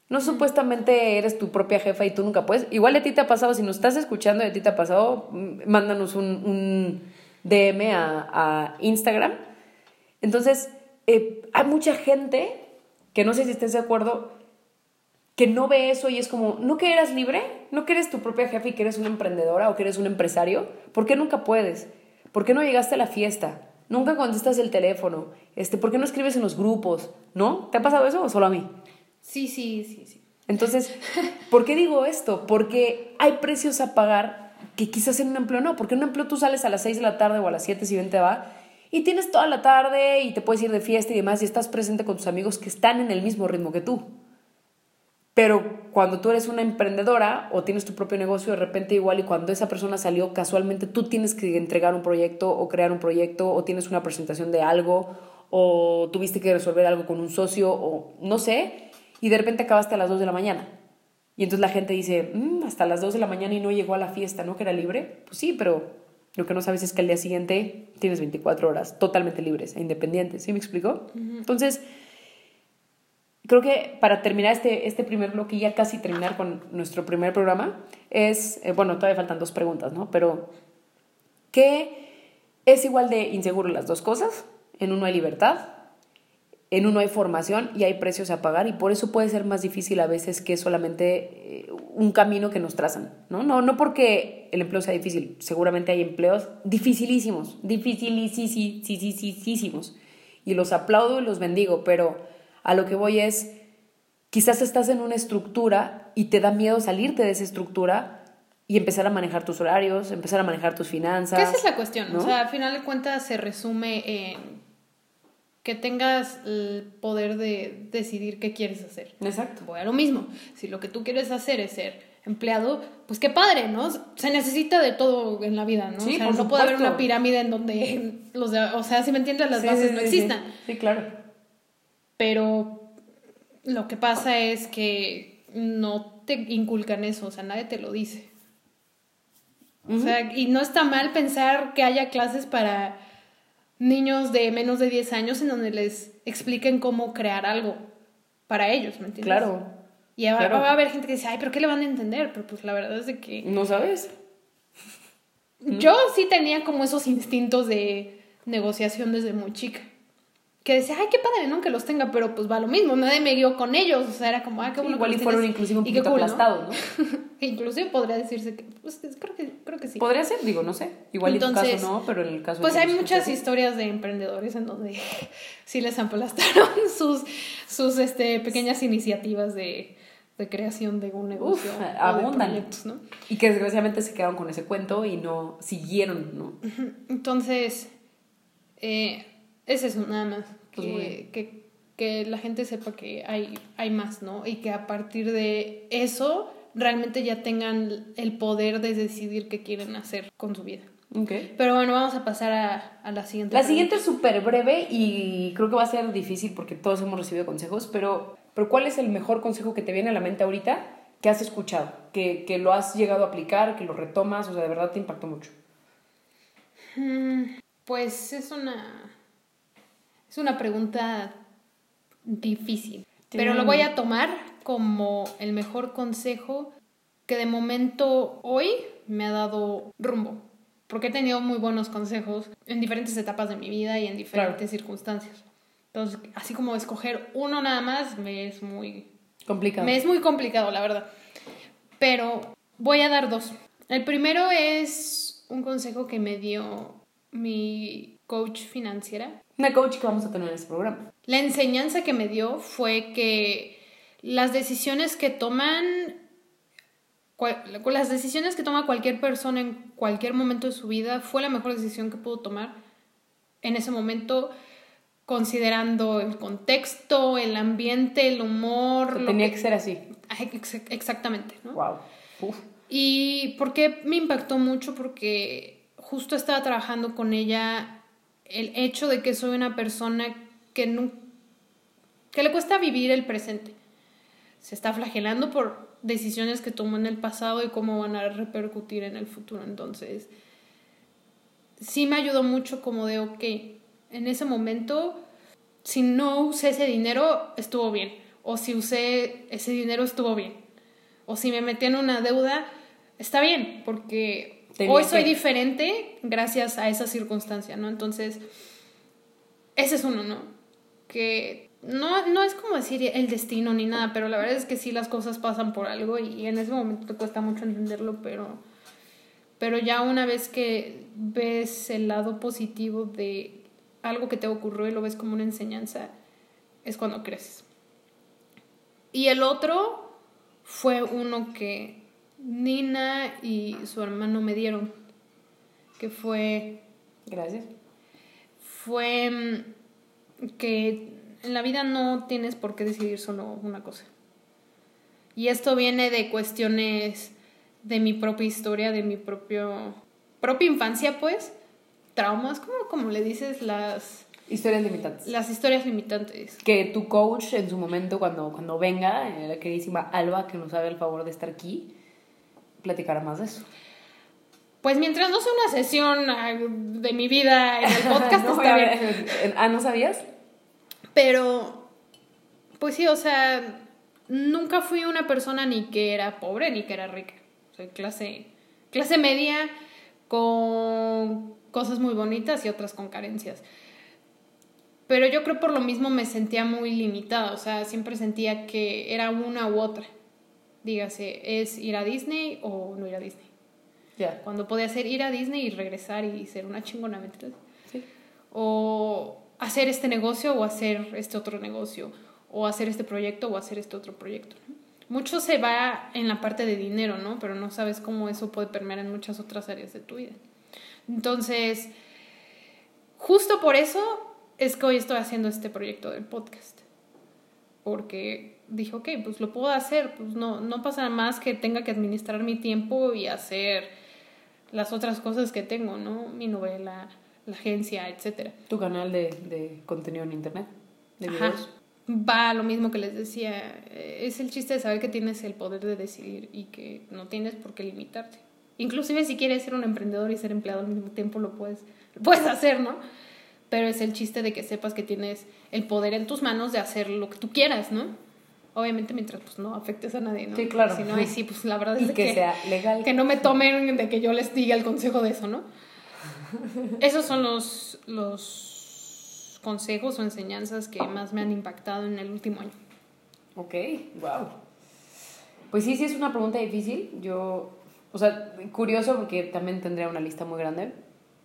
No supuestamente eres tu propia jefa y tú nunca puedes. Igual a ti te ha pasado, si nos estás escuchando y a ti te ha pasado, mándanos un, un DM a, a, Instagram. Entonces, eh, hay mucha gente que no sé si estés de acuerdo, que no ve eso y es como, ¿no que eras libre? ¿No que eres tu propia jefa y que eres una emprendedora o que eres un empresario? ¿Por qué nunca puedes? ¿Por qué no llegaste a la fiesta? Nunca contestas el teléfono. Este, ¿Por qué no escribes en los grupos? ¿No? ¿Te ha pasado eso o solo a mí? Sí, sí, sí, sí. Entonces, ¿por qué digo esto? Porque hay precios a pagar que quizás en un empleo no. Porque en un empleo tú sales a las 6 de la tarde o a las 7 si bien te va y tienes toda la tarde y te puedes ir de fiesta y demás y estás presente con tus amigos que están en el mismo ritmo que tú. Pero cuando tú eres una emprendedora o tienes tu propio negocio, de repente igual y cuando esa persona salió casualmente, tú tienes que entregar un proyecto o crear un proyecto o tienes una presentación de algo o tuviste que resolver algo con un socio o no sé, y de repente acabaste a las 2 de la mañana. Y entonces la gente dice, mmm, hasta las 2 de la mañana y no llegó a la fiesta, ¿no? Que era libre. Pues sí, pero lo que no sabes es que al día siguiente tienes 24 horas totalmente libres e independientes. ¿Sí me explico? Uh -huh. Entonces, creo que para terminar este, este primer bloque y ya casi terminar con nuestro primer programa, es, eh, bueno, todavía faltan dos preguntas, ¿no? Pero, ¿qué es igual de inseguro las dos cosas? En uno hay libertad, en uno hay formación y hay precios a pagar y por eso puede ser más difícil a veces que solamente eh, un camino que nos trazan, ¿no? No, no porque el empleo sea difícil, seguramente hay empleos dificilísimos, dificilísimos y los aplaudo y los bendigo, pero a lo que voy es, quizás estás en una estructura y te da miedo salirte de esa estructura y empezar a manejar tus horarios, empezar a manejar tus finanzas. Esa es la cuestión, ¿no? o sea, al final de cuentas se resume en que tengas el poder de decidir qué quieres hacer. Exacto. Voy a lo mismo. Si lo que tú quieres hacer es ser empleado, pues qué padre, ¿no? Se necesita de todo en la vida, ¿no? Sí, o sea, por no supuesto. puede haber una pirámide en donde los de, o sea, si me entiendes, las Sí, bases sí, no existan. Sí. sí, claro. Pero lo que pasa es que no te inculcan eso, o sea, nadie te lo dice. O sea, y no está mal pensar que haya clases para niños de menos de 10 años en donde les expliquen cómo crear algo para ellos, ¿me entiendes? Claro. Y va, Claro. va a haber gente que dice, ay, pero ¿qué le van a entender? Pero pues la verdad es de que ¿No sabes? yo sí tenía como esos instintos de negociación desde muy chica. Que decía, ay, qué padre, ¿no? Que los tenga, pero pues va lo mismo, nadie me guió con ellos, o sea, era como, ah, qué bueno. Igual que y fueron inclusive un poquito aplastados, ¿no? Inclusive podría decirse que, pues creo que, creo que sí. Podría ser, digo, no sé. Igual en tu Entonces, caso no, pero en el caso Pues de hay muchas historias de emprendedores en donde sí les aplastaron sus, sus este, pequeñas iniciativas de, de creación de un negocio. Uf, abundan. proyectos, ¿no? Y que desgraciadamente se quedaron con ese cuento y no siguieron, ¿no? Entonces, eh, es eso, nada más. Pues que, que, que la gente sepa que hay, hay más, ¿no? Y que a partir de eso realmente ya tengan el poder de decidir qué quieren hacer con su vida. Ok. Pero bueno, vamos a pasar a, a la siguiente. La pregunta. siguiente es súper breve y creo que va a ser difícil porque todos hemos recibido consejos, pero, pero ¿cuál es el mejor consejo que te viene a la mente ahorita que has escuchado? Que, que lo has llegado a aplicar, que lo retomas, o sea, de verdad te impactó mucho. Mm, Pues es una. Es una pregunta difícil. Pero lo voy a tomar como el mejor consejo que de momento hoy me ha dado rumbo. Porque he tenido muy buenos consejos en diferentes etapas de mi vida y en diferentes Claro. circunstancias. Entonces, así como escoger uno nada más me es muy Complicado. me es muy complicado, la verdad. Pero voy a dar dos. El primero es un consejo que me dio mi coach financiera. Una coach que vamos a tener en este programa. La enseñanza que me dio fue que las decisiones que toman las decisiones que toma cualquier persona en cualquier momento de su vida fue la mejor decisión que pudo tomar en ese momento considerando el contexto, el ambiente, el humor. tenía que... ser así. Exactamente, ¿no? Wow. ¿Y por qué me impactó mucho? Porque justo estaba trabajando con ella el hecho de que soy una persona que, no, que le cuesta vivir el presente. Se está flagelando por decisiones que tomó en el pasado y cómo van a repercutir en el futuro. Entonces, sí me ayudó mucho como de, ok, en ese momento, si no usé ese dinero, estuvo bien. O si usé ese dinero, estuvo bien. O si me metí en una deuda, está bien, porque hoy soy diferente gracias a esa circunstancia, ¿no? Entonces, ese es uno, ¿no? Que no, no es como decir el destino ni nada, pero la verdad es que sí las cosas pasan por algo y en ese momento te cuesta mucho entenderlo, pero, pero ya una vez que ves el lado positivo de algo que te ocurrió y lo ves como una enseñanza, es cuando creces. Y el otro fue uno que Nina y su hermano me dieron, que fue... Gracias. Fue mm, que en la vida no tienes por qué decidir solo una cosa. Y esto viene de cuestiones de mi propia historia, de mi propio propia infancia, pues, traumas, como, como le dices, las... Historias limitantes. Las historias limitantes. Que tu coach en su momento, cuando, cuando venga, eh, la queridísima Alba, que nos haga el favor de estar aquí, platicará más de eso. Pues mientras no sea una sesión de mi vida en el podcast, está bien. Ah, ¿no sabías? Pero, pues sí, o sea, nunca fui una persona ni que era pobre ni que era rica. Soy clase, clase media con cosas muy bonitas y otras con carencias. Pero yo creo por lo mismo me sentía muy limitada, o sea, siempre sentía que era una u otra. Dígase, ¿es ir a Disney o no ir a Disney? Ya. Cuando podía ser ir a Disney y regresar y ser una chingona, ¿me Sí. O hacer este negocio o hacer este otro negocio, o hacer este proyecto o hacer este otro proyecto. Mucho se va en la parte de dinero, ¿no? Pero no sabes cómo eso puede permear en muchas otras áreas de tu vida. Entonces, justo por eso es que hoy estoy haciendo este proyecto del podcast. Porque dije, ok, pues lo puedo hacer, pues no, no pasa más que tenga que administrar mi tiempo y hacer las otras cosas que tengo, ¿no? Mi novela, la agencia, etc. ¿Tu canal de, de contenido en internet? ¿De videos? Va lo mismo que les decía, es el chiste de saber que tienes el poder de decidir y que no tienes por qué limitarte. Inclusive si quieres ser un emprendedor y ser empleado al mismo tiempo lo puedes, puedes hacer, ¿no? Pero es el chiste de que sepas que tienes el poder en tus manos de hacer lo que tú quieras, ¿no? Obviamente mientras pues no afectes a nadie, ¿no? Sí, claro. Si no, ahí sí, pues la verdad es que, que sea legal. Que no me tomen de que yo les diga el consejo de eso, ¿no? Esos son los, los consejos o enseñanzas que más me han impactado en el último año. Ok, wow. Pues sí, sí es una pregunta difícil. Yo o sea, curioso porque también tendría una lista muy grande.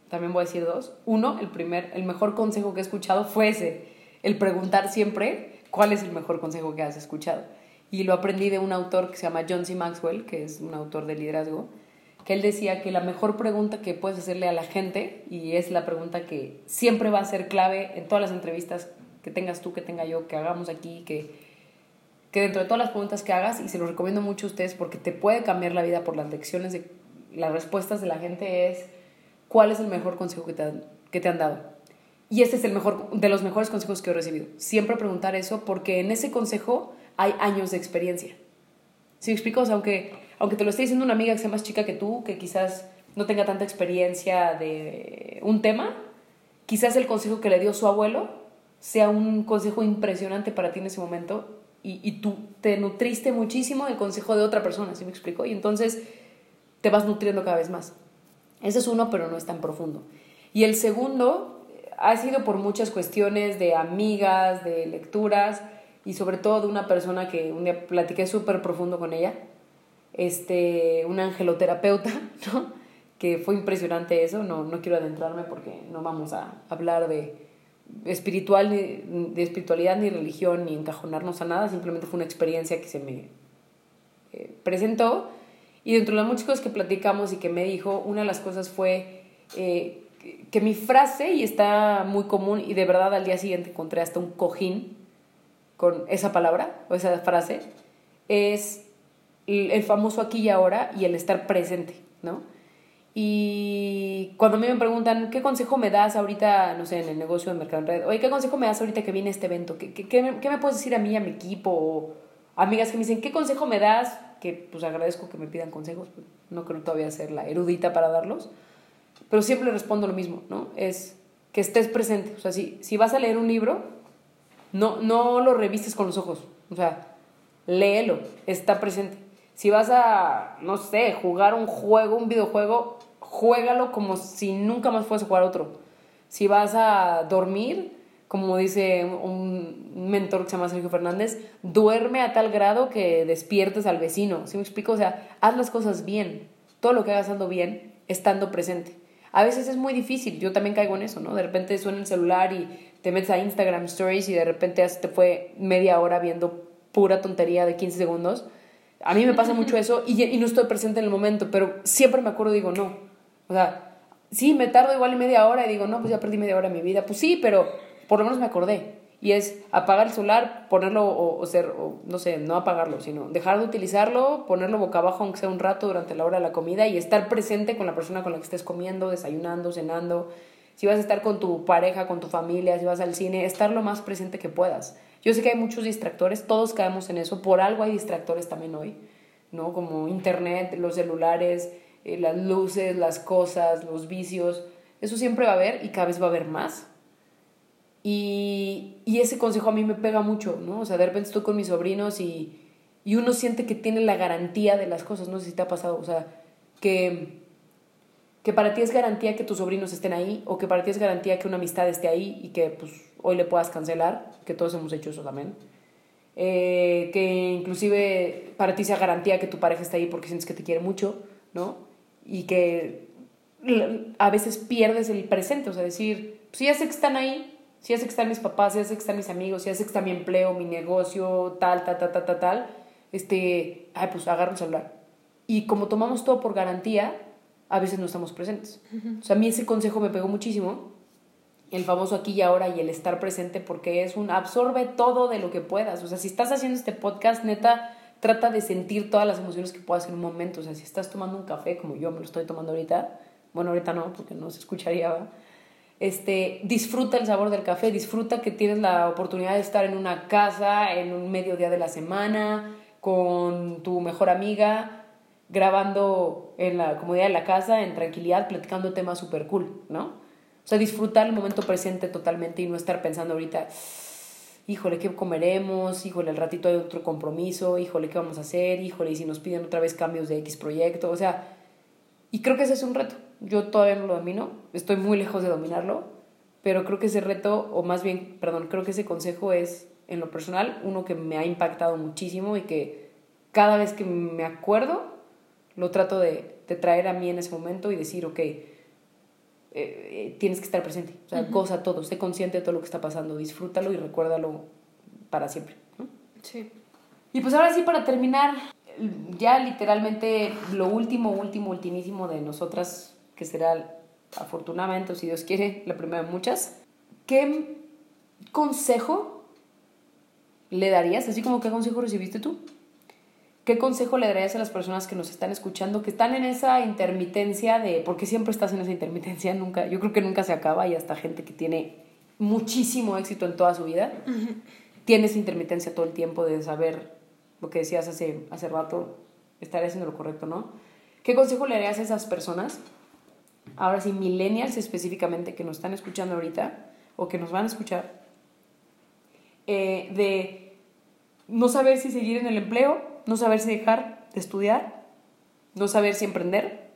También voy a decir dos. Uno, el primer, el mejor consejo que he escuchado fue ese, el preguntar siempre cuál es el mejor consejo que has escuchado. Y lo aprendí de un autor que se llama John C. Maxwell, que es un autor de liderazgo, que él decía que la mejor pregunta que puedes hacerle a la gente, y es la pregunta que siempre va a ser clave en todas las entrevistas que tengas tú, que tenga yo, que hagamos aquí, que que dentro de todas las preguntas que hagas, y se lo recomiendo mucho a ustedes porque te puede cambiar la vida por las lecciones, de, las respuestas de la gente es, ¿cuál es el mejor consejo que te que te han dado? Y este es el mejor, de los mejores consejos que he recibido. Siempre preguntar eso porque en ese consejo hay años de experiencia. Si me explico? O sea, aunque, aunque te lo esté diciendo una amiga que sea más chica que tú, que quizás no tenga tanta experiencia de un tema, quizás el consejo que le dio su abuelo sea un consejo impresionante para ti en ese momento y, y, tú te nutriste muchísimo del consejo de otra persona, ¿sí me explico? Y entonces te vas nutriendo cada vez más. Ese es uno, pero no es tan profundo. Y el segundo ha sido por muchas cuestiones de amigas, de lecturas y sobre todo de una persona que un día platiqué súper profundo con ella, este, una angeloterapeuta, ¿no? que fue impresionante eso, no, no quiero adentrarme porque no vamos a hablar de, espiritual, de espiritualidad ni religión, ni encajonarnos a nada, simplemente fue una experiencia que se me eh, presentó Y dentro de las muchas cosas que platicamos y que me dijo, una de las cosas fue eh, que mi frase, y está muy común, y de verdad al día siguiente encontré hasta un cojín con esa palabra o esa frase, es el famoso aquí y ahora y el estar presente, ¿no? Y cuando a mí me preguntan, ¿qué consejo me das ahorita, no sé, en el negocio de Mercado en Red? Oye, ¿qué consejo me das ahorita que viene este evento? ¿Qué, qué, qué, me, qué me puedes decir a mí, a mi equipo? O amigas que me dicen, ¿qué consejo me das? Que pues agradezco que me pidan consejos, pues, no creo todavía ser la erudita para darlos, pero siempre respondo lo mismo, ¿no? Es que estés presente. O sea, si, si vas a leer un libro, no, no lo revistes con los ojos, o sea, léelo, está presente. Si vas a, no sé, jugar un juego, un videojuego, juégalo como si nunca más fueras a jugar otro. Si vas a dormir, como dice un mentor que se llama Sergio Fernández, duerme a tal grado que despiertes al vecino. ¿Sí me explico? O sea, haz las cosas bien. Todo lo que hagas ando bien, estando presente. A veces es muy difícil, yo también caigo en eso, ¿no? De repente suena el celular y te metes a Instagram Stories y de repente te fue media hora viendo pura tontería de 15 segundos a mí me pasa mucho eso y, y no estoy presente en el momento, pero siempre me acuerdo y digo, no. O sea, sí, me tardo igual media hora y digo, no, pues ya perdí media hora de mi vida. Pues sí, pero por lo menos me acordé. Y es apagar el celular, ponerlo o, ser, o, no sé, no apagarlo, sino dejar de utilizarlo, ponerlo boca abajo aunque sea un rato durante la hora de la comida y estar presente con la persona con la que estés comiendo, desayunando, cenando. Si vas a estar con tu pareja, con tu familia, si vas al cine, estar lo más presente que puedas. Yo sé que hay muchos distractores, todos caemos en eso, por algo hay distractores también hoy, ¿no? Como internet, los celulares, eh, las luces, las cosas, los vicios, eso siempre va a haber y cada vez va a haber más. Y, y ese consejo a mí me pega mucho, ¿no? O sea, de repente estoy con mis sobrinos y, y uno siente que tiene la garantía de las cosas, no sé si te ha pasado, o sea, que, que para ti es garantía que tus sobrinos estén ahí o que para ti es garantía que una amistad esté ahí y que pues hoy le puedas cancelar, que todos hemos hecho eso también. Eh, que inclusive para ti sea garantía que tu pareja está ahí porque sientes que te quiere mucho, ¿no? Y que a veces pierdes el presente, o sea, decir, si ya sé que están ahí, si sé que están mis papás, si sé que están mis amigos, si sé que está mi empleo, mi negocio, tal, tal, tal, tal, tal, tal, este, ay, pues agarro el celular. Y como tomamos todo por garantía, a veces no estamos presentes. O sea, a mí ese consejo me pegó muchísimo el famoso aquí y ahora y el estar presente porque es un absorbe todo de lo que puedas. O sea, si estás haciendo este podcast, neta, trata de sentir todas las emociones que puedas en un momento. O sea, si estás tomando un café como yo me lo estoy tomando ahorita, bueno, ahorita no, porque no se escucharía, Este, disfruta el sabor del café, disfruta que tienes la oportunidad de estar en una casa, en un mediodía de la semana, con tu mejor amiga, grabando en la comodidad de la casa, en tranquilidad, platicando temas súper cool, ¿no? O sea, disfrutar el momento presente totalmente y no estar pensando ahorita, híjole, ¿qué comeremos? Híjole, al ratito hay otro compromiso, híjole, ¿qué vamos a hacer? Híjole, y si nos piden otra vez cambios de X proyecto, o sea, y creo que ese es un reto. Yo todavía no lo domino, estoy muy lejos de dominarlo, pero creo que ese reto, o más bien, perdón, creo que ese consejo es, en lo personal, uno que me ha impactado muchísimo y que cada vez que me acuerdo, lo trato de, de traer a mí en ese momento y decir, ok, eh, eh, tienes que estar presente. O sea, goza todo, sé consciente de todo lo que está pasando, disfrútalo y recuérdalo para siempre. Sí. Y pues ahora sí, para terminar, ya literalmente lo último, último, ultimísimo de nosotras, que será afortunadamente, o si Dios quiere, la primera de muchas, ¿qué consejo le darías? Así como, ¿qué consejo recibiste tú? ¿Qué consejo le darías a las personas que nos están escuchando, que están en esa intermitencia de, porque siempre estás en esa intermitencia, nunca, yo creo que nunca se acaba y hasta gente que tiene muchísimo éxito en toda su vida, tiene esa intermitencia todo el tiempo de saber lo que decías hace, hace rato, estar haciendo lo correcto, ¿no? ¿Qué consejo le darías a esas personas, ahora sí, millennials específicamente, que nos están escuchando ahorita o que nos van a escuchar, eh, de no saber si seguir en el empleo no saber si dejar de estudiar, no saber si emprender,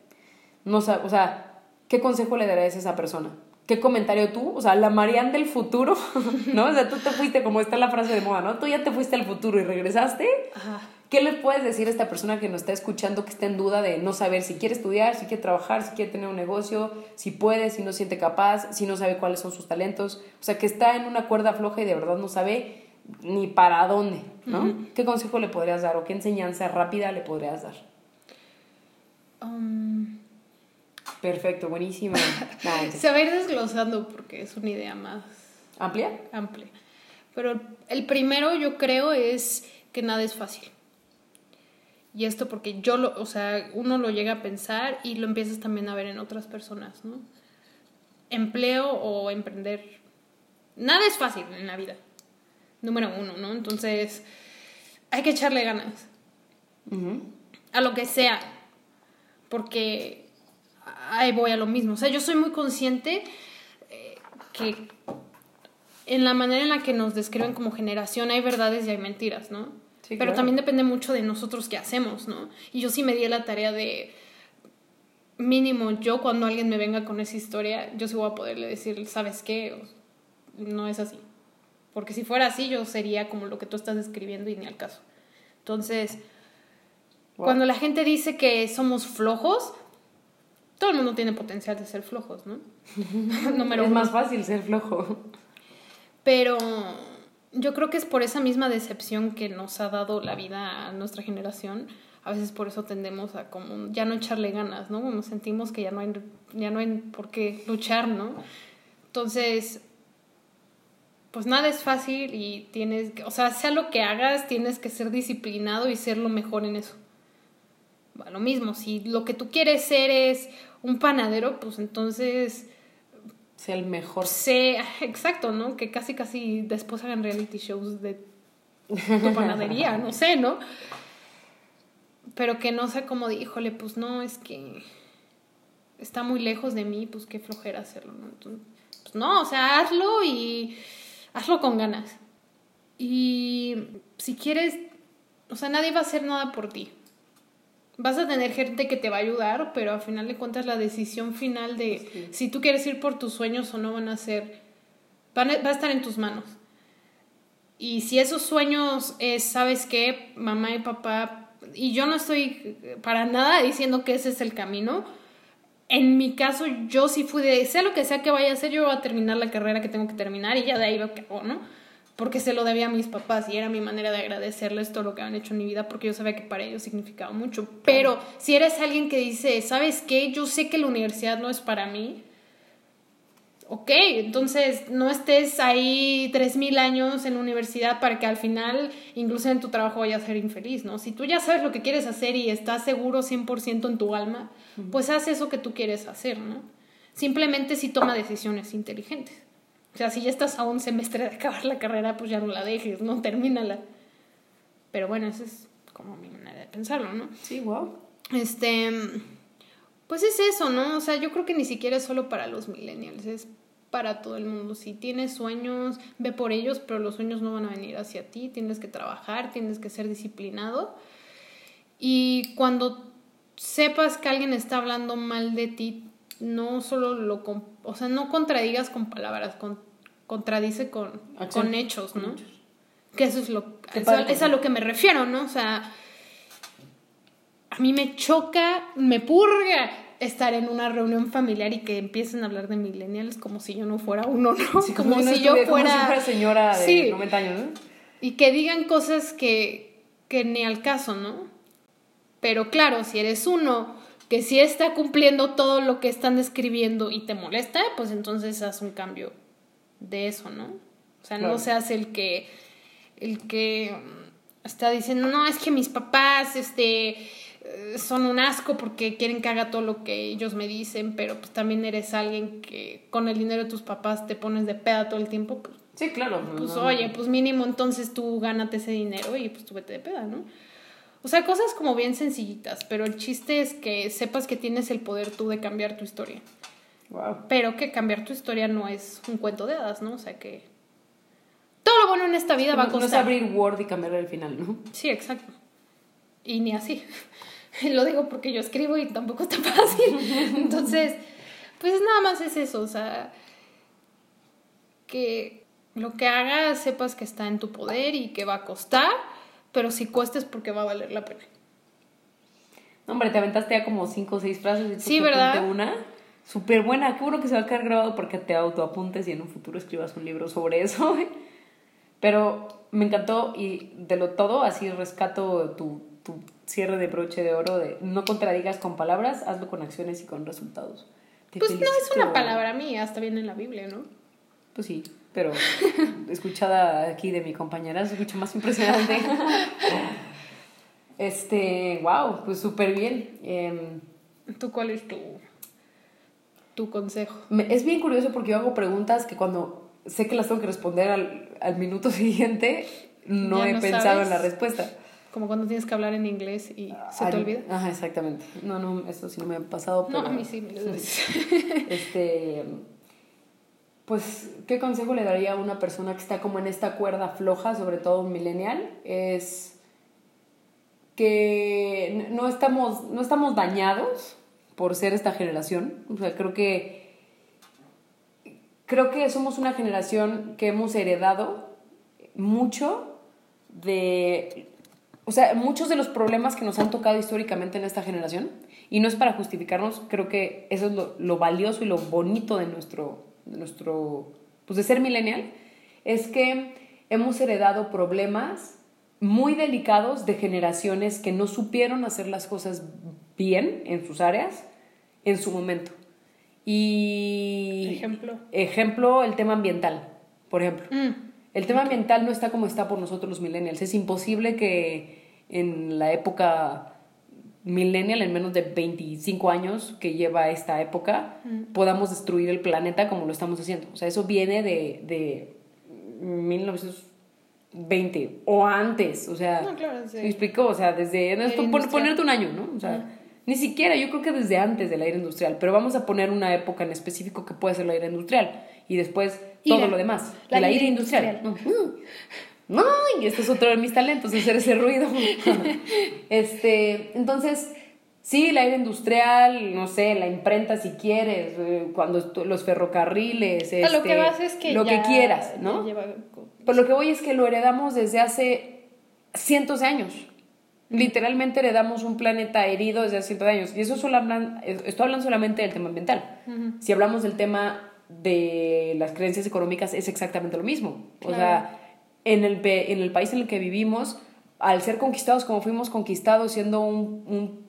no o sea, ¿qué consejo le darías a esa persona? ¿Qué comentario tú? O sea, la Marianne del futuro, ¿no? O sea, tú te fuiste, como está la frase de moda, ¿no? Tú ya te fuiste al futuro y regresaste. ¿Qué le puedes decir a esta persona que nos está escuchando que está en duda de no saber si quiere estudiar, si quiere trabajar, si quiere tener un negocio, si puede, si no siente capaz, si no sabe cuáles son sus talentos? O sea, que está en una cuerda floja y de verdad no sabe ni para dónde, ¿no? ¿Qué consejo le podrías dar o qué enseñanza rápida le podrías dar? Um, Perfecto, buenísimo. Se va a ir desglosando porque es una idea más ¿Amplia? amplia. Pero el primero yo creo es que nada es fácil. Y esto porque yo lo, o sea, uno lo llega a pensar y lo empiezas también a ver en otras personas, ¿no? Empleo o emprender. Nada es fácil en la vida. Número uno, ¿no? Entonces, hay que echarle ganas. A lo que sea. Porque ahí voy a lo mismo. O sea, yo soy muy consciente eh, que en la manera en la que nos describen como generación hay verdades y hay mentiras, ¿no? Sí, Pero claro. también depende mucho de nosotros qué hacemos, ¿no? Y yo sí me di la tarea de mínimo yo cuando alguien me venga con esa historia, yo sí voy a poderle decir, ¿sabes qué? No es así. Porque si fuera así, yo sería como lo que tú estás describiendo y ni al caso. Entonces, Wow. cuando la gente dice que somos flojos, todo el mundo tiene potencial de ser flojos, ¿no? Número es uno. más fácil ser flojo. Pero yo creo que es por esa misma decepción que nos ha dado la vida a nuestra generación. A veces por eso tendemos a como ya no echarle ganas, ¿no? Nos sentimos que ya no hay, ya no hay por qué luchar, ¿no? Entonces, pues nada es fácil y tienes, que- o sea, sea lo que hagas, tienes que ser disciplinado y ser lo mejor en eso. Lo mismo, si lo que tú quieres ser es un panadero, pues entonces Sea el mejor. sé, exacto, ¿no? Que casi casi después hagan reality shows de tu panadería, no sé, ¿no? Pero que no sea como de, híjole, pues no, es que está muy lejos de mí, pues qué flojera hacerlo, ¿no? Entonces, pues no, o sea, hazlo y hazlo con ganas. Y si quieres, o sea, nadie va a hacer nada por ti. Vas a tener gente que te va a ayudar, pero al final de cuentas la decisión final de Sí. si tú quieres ir por tus sueños o no van a ser, van a- va a estar en tus manos. Y si esos sueños es, ¿sabes qué? Mamá y papá, y yo no estoy para nada diciendo que ese es el camino. En mi caso, yo sí fui de, sea lo que sea que vaya a hacer, yo voy a terminar la carrera que tengo que terminar y ya de ahí lo que hago, ¿no? Porque se lo debía a mis papás y era mi manera de agradecerles todo lo que han hecho en mi vida porque yo sabía que para ellos significaba mucho. Pero si eres alguien que dice, ¿sabes qué? Yo sé que la universidad no es para mí, ok, entonces no estés ahí 3.000 años en la universidad para que al final, incluso en tu trabajo, vayas a ser infeliz, ¿no? Si tú ya sabes lo que quieres hacer y estás seguro 100% en tu alma, pues haz eso que tú quieres hacer, ¿no? Simplemente si toma decisiones inteligentes. O sea, si ya estás a un semestre de acabar la carrera, pues ya no la dejes, ¿no? Termínala. Pero bueno, esa es como mi manera de pensarlo, ¿no? Sí, wow. Este, pues es eso, ¿no? O sea, yo creo que ni siquiera es solo para los millennials, es para todo el mundo. Si tienes sueños, ve por ellos, pero los sueños no van a venir hacia ti, tienes que trabajar, tienes que ser disciplinado. Y cuando sepas que alguien está hablando mal de ti, no solo lo, o sea, no contradigas con palabras, con- contradice con, Acción. con hechos, Con ¿no? hechos. Que eso es lo eso- es a lo que me refiero, ¿no? O sea, a mí me choca, me purga estar en una reunión familiar y que empiecen a hablar de millennials como si yo no fuera uno, ¿no? Sí, como, no si yo como fuera, si fuera señora de Sí. 90 años, ¿no? y que digan cosas que, que ni al caso, ¿no? Pero claro, si eres uno que sí está cumpliendo todo lo que están describiendo y te molesta, pues entonces haz un cambio de eso, ¿no? O sea, Claro. no seas el que el que mm, está diciendo, "No, es que mis papás este eh, son un asco porque quieren que haga todo lo que ellos me dicen, pero pues también eres alguien que con el dinero de tus papás te pones de peda todo el tiempo, pues Sí, claro. pues no, no. oye, pues mínimo entonces tú gánate ese dinero y pues tú vete de peda, ¿no? O sea, cosas como bien sencillitas, pero el chiste es que sepas que tienes el poder tú de cambiar tu historia. Wow. Pero que cambiar tu historia no es un cuento de hadas, ¿no? O sea que todo lo bueno en esta vida va a No, no es costar. abrir Word y cambiarle el final, ¿no? Sí, exacto. Y ni así. Lo digo porque yo escribo y tampoco está fácil. Entonces, pues nada más es eso, o sea, que lo que hagas sepas que está en tu poder y que va a costar, pero si cuesta es porque va a valer la pena. No, hombre, te aventaste ya como cinco o seis frases y Sí, ¿verdad? una. Súper buena. Qué bueno que se va a quedar grabado porque te autoapuntes y en un futuro escribas un libro sobre eso. Pero me encantó y de lo todo así rescato tu, tu cierre de broche de oro de no contradigas con palabras, hazlo con acciones y con resultados. Te Pues no es felicito. una palabra mía, hasta viene en la Biblia, ¿no? Pues sí, pero escuchada aquí de mi compañera se escucha más impresionante. Este, wow, pues súper bien. Em, ¿Tú cuál es tu, tu consejo? me- es bien curioso porque yo hago preguntas que cuando sé que las tengo que responder al, al minuto siguiente, no Ya he no pensado sabes. en la respuesta. Como cuando tienes que hablar en inglés y se te olvida. Ajá, exactamente. No, no, eso sí no me ha pasado. No, pero- a mí sí, de veces. Este, pues, ¿qué consejo le daría a una persona que está como en esta cuerda floja, sobre todo un millennial? Es que no estamos, no estamos dañados por ser esta generación. O sea, creo que, creo que somos una generación que hemos heredado mucho de o sea, muchos de los problemas que nos han tocado históricamente en esta generación, y no es para justificarnos, creo que eso es lo, lo valioso y lo bonito de nuestro, de nuestro, pues de ser millennial, es que hemos heredado problemas muy delicados de generaciones que no supieron hacer las cosas bien en sus áreas en su momento. Y... Ejemplo. Ejemplo, el tema ambiental, por ejemplo. Mm, El tema ambiental no está como está por nosotros los millennials. Es imposible que en la época millennial, en menos de 25 años que lleva esta época, podamos destruir el planeta como lo estamos haciendo. O sea, eso viene de, de 1920 o antes. O sea, No, claro, sí. ¿me explico? O sea, desde... no, Era ponerte un año, ¿no? O sea, ni siquiera, yo creo que desde antes del aire industrial. Pero vamos a poner una época en específico que puede ser el aire industrial. Y después todo Ira. lo demás. La el aire industrial. No, y este es otro de mis talentos, hacer ese ruido. este, entonces, sí, el aire industrial, no sé, la imprenta si quieres, eh, cuando los ferrocarriles, a lo este, que vas es que lo ya- que quieras, ¿no? lleva- Pero lo que voy es que lo heredamos desde hace cientos de años. Literalmente heredamos un planeta herido desde hace cientos de años. Y eso solo hablan, estoy hablando solamente del tema ambiental. Si hablamos del tema de las creencias económicas, es exactamente lo mismo. O sea, en el, en el país en el que vivimos, al ser conquistados como fuimos conquistados, siendo un, un,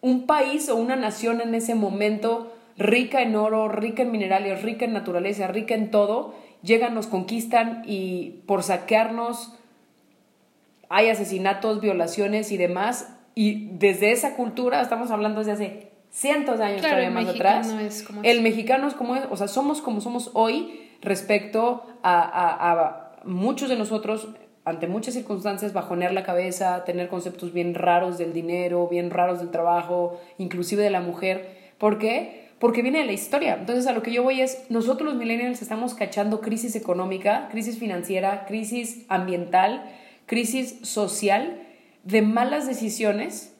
un país o una nación en ese momento rica en oro, rica en minerales, rica en naturaleza, rica en todo, llegan, nos conquistan y por saquearnos hay asesinatos, violaciones y demás. Y desde esa cultura, estamos hablando desde hace cientos de años Claro, todavía más atrás. es como el es. mexicano es como es, o sea, somos como somos hoy respecto a, a- a muchos de nosotros, ante muchas circunstancias, bajonear la cabeza, tener conceptos bien raros del dinero, bien raros del trabajo, inclusive de la mujer. ¿Por qué? Porque viene de la historia. Entonces, a lo que yo voy es, nosotros los millennials estamos cachando crisis económica, crisis financiera, crisis ambiental, crisis social de malas decisiones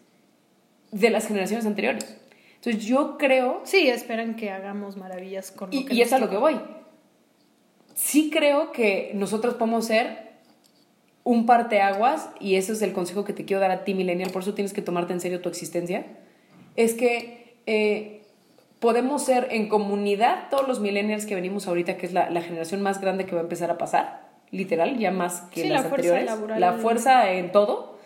de las generaciones anteriores. Entonces, yo creo Sí, esperan que hagamos maravillas con lo y, que y es a lo que voy. Sí creo que nosotros podemos ser un parteaguas, y ese es el consejo que te quiero dar a ti, millennial, por eso tienes que tomarte en serio tu existencia, es que eh, podemos ser en comunidad, todos los millennials que venimos ahorita, que es la, la generación más grande que va a empezar a pasar, literal, ya más que Sí, las la fuerza anteriores, laboral. la fuerza en todo,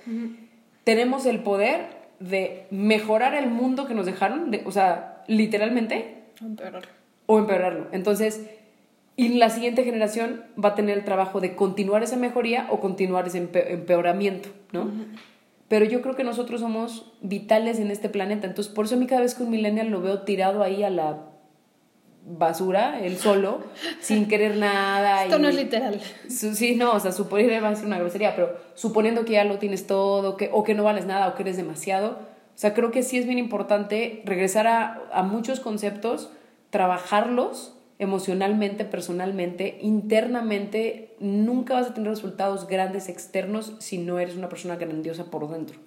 tenemos el poder de mejorar el mundo que nos dejaron, de, o sea, literalmente, Empeorar. o empeorarlo. Entonces, y la siguiente generación va a tener el trabajo de continuar esa mejoría o continuar ese empe- empeoramiento, ¿no? Pero yo creo que nosotros somos vitales en este planeta. Entonces, por eso a mí cada vez que un millennial lo veo tirado ahí a la basura, él solo, sin querer nada. Esto y- no es literal. Su- Sí, no, o sea, suponer va a ser una grosería, pero suponiendo que ya lo tienes todo, que, o que no vales nada, o que eres demasiado, o sea, creo que sí es bien importante regresar a, a muchos conceptos, trabajarlos emocionalmente, personalmente, internamente. Nunca vas a tener resultados grandes externos si no eres una persona grandiosa por dentro.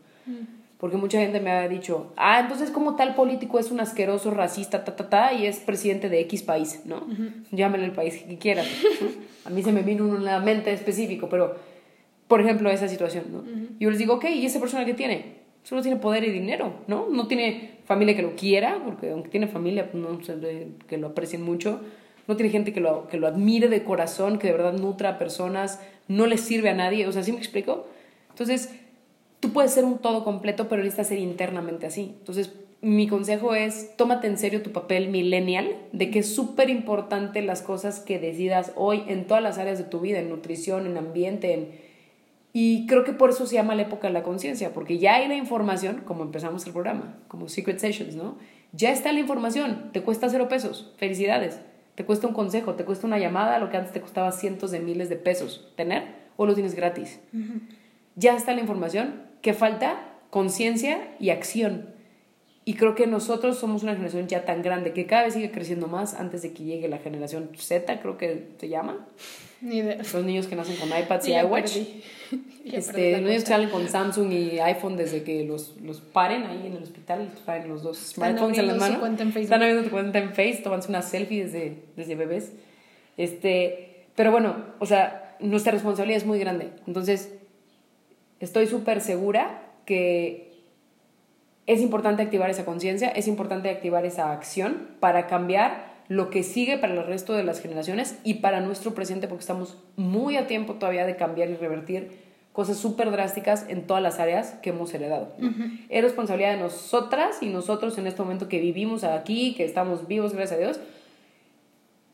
Porque mucha gente me ha dicho, ah, entonces como tal político es un asqueroso, racista, ta, ta, ta, y es presidente de X país, ¿no? Llámenle el país que quieran. A mí se me vino la mente específico, pero, por ejemplo, esa situación, ¿no? Yo les digo, ok, ¿y esa persona qué tiene? Solo tiene poder y dinero, ¿no? No tiene familia que lo quiera, porque aunque tiene familia, pues no se ve que lo aprecien mucho. No tiene gente que lo, que lo admire de corazón, que de verdad nutra a personas, no le sirve a nadie, o sea, ¿sí me explico? Entonces, tú puedes ser un todo completo, pero necesitas ser internamente así. Entonces, mi consejo es, tómate en serio tu papel millennial, de que es súper importante las cosas que decidas hoy en todas las áreas de tu vida, en nutrición, en ambiente, en... Y creo que por eso se llama la época de la conciencia, porque ya hay la información, como empezamos el programa, como Secret Sessions, ¿no? Ya está la información, te cuesta cero pesos, felicidades, te cuesta un consejo, te cuesta una llamada, lo que antes te costaba cientos de miles de pesos tener, o lo tienes gratis. Ya está la información, que falta conciencia y acción. Y creo que nosotros somos una generación ya tan grande que cada vez sigue creciendo más antes de que llegue la generación Z, creo que se llama. Ni de... Los niños que nacen con iPads y Ya iWatch. Este, la los niños que salen con Samsung y iPhone desde que los, los paren ahí en el hospital, les traen los dos smartphones en su manos. cuenta en. Están abriendo tu cuenta en Face, tomándose una selfie desde, desde bebés. Este, pero bueno, o sea, nuestra responsabilidad es muy grande. Entonces, estoy súper segura que es importante activar esa conciencia, es importante activar esa acción para cambiar lo que sigue para el resto de las generaciones y para nuestro presente, porque estamos muy a tiempo todavía de cambiar y revertir cosas súper drásticas en todas las áreas que hemos heredado. ¿no? Es responsabilidad de nosotras y nosotros en este momento que vivimos aquí, que estamos vivos, gracias a Dios,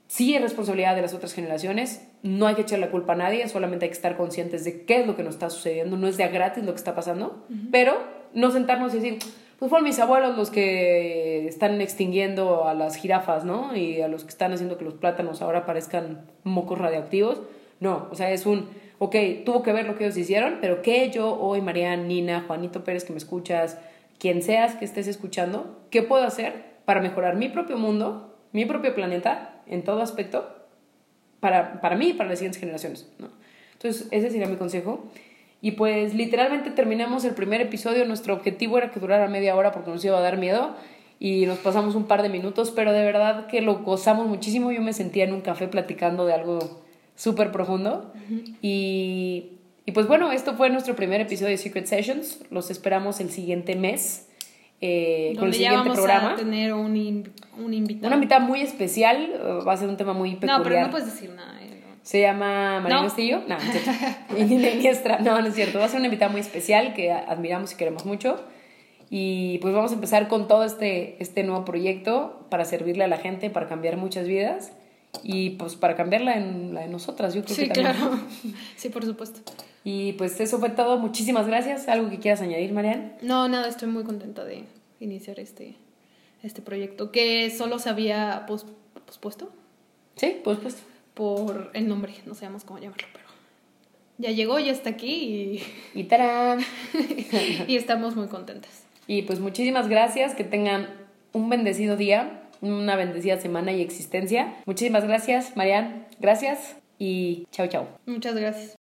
sí es responsabilidad de las otras generaciones, no hay que echar la culpa a nadie, solamente hay que estar conscientes de qué es lo que nos está sucediendo, no es de a gratis lo que está pasando, pero no sentarnos y decir, pues fueron mis abuelos los que están extinguiendo a las jirafas, ¿no? Y a los que están haciendo que los plátanos ahora parezcan mocos radioactivos. No, o sea, es un, ok, tuvo que ver lo que ellos hicieron, pero ¿qué yo hoy, Mariana, Nina, Juanito Pérez que me escuchas, quien seas que estés escuchando, qué puedo hacer para mejorar mi propio mundo, mi propio planeta, en todo aspecto, para, para mí y para las siguientes generaciones, ¿no? Entonces, ese sería mi consejo. Y pues literalmente terminamos el primer episodio. Nuestro objetivo era que durara media hora porque nos iba a dar miedo y nos pasamos un par de minutos, pero de verdad que lo gozamos muchísimo. Yo me sentía en un café platicando de algo súper profundo. y, y pues bueno, esto fue nuestro primer episodio de Secret Sessions. Los esperamos el siguiente mes eh, con el ya siguiente vamos programa. a tener un, in- un invitado. Una invitada muy especial, eh, va a ser un tema muy peculiar. No, pero no puedes decir nada. No. Se llama María No. Castillo. No, no Iniestra. No, no es cierto. Va a ser una invitada muy especial que admiramos y queremos mucho. Y pues vamos a empezar con todo este, este nuevo proyecto para servirle a la gente, para cambiar muchas vidas y pues para cambiarla en la de nosotras. Yo creo Sí, que también. claro. Sí, por supuesto. Y pues eso fue todo. Muchísimas gracias. ¿Algo que quieras añadir, Marian? No, nada, estoy muy contenta de iniciar este, este proyecto que solo se había pos- pospuesto Sí, pues pues. Por el nombre, no sabemos cómo llamarlo, pero ya llegó, ya está aquí Y tarán. y, y estamos muy contentas. Y pues muchísimas gracias, que tengan un bendecido día, una bendecida semana y existencia. Muchísimas gracias, Marian. Gracias y chao, chao. Muchas gracias.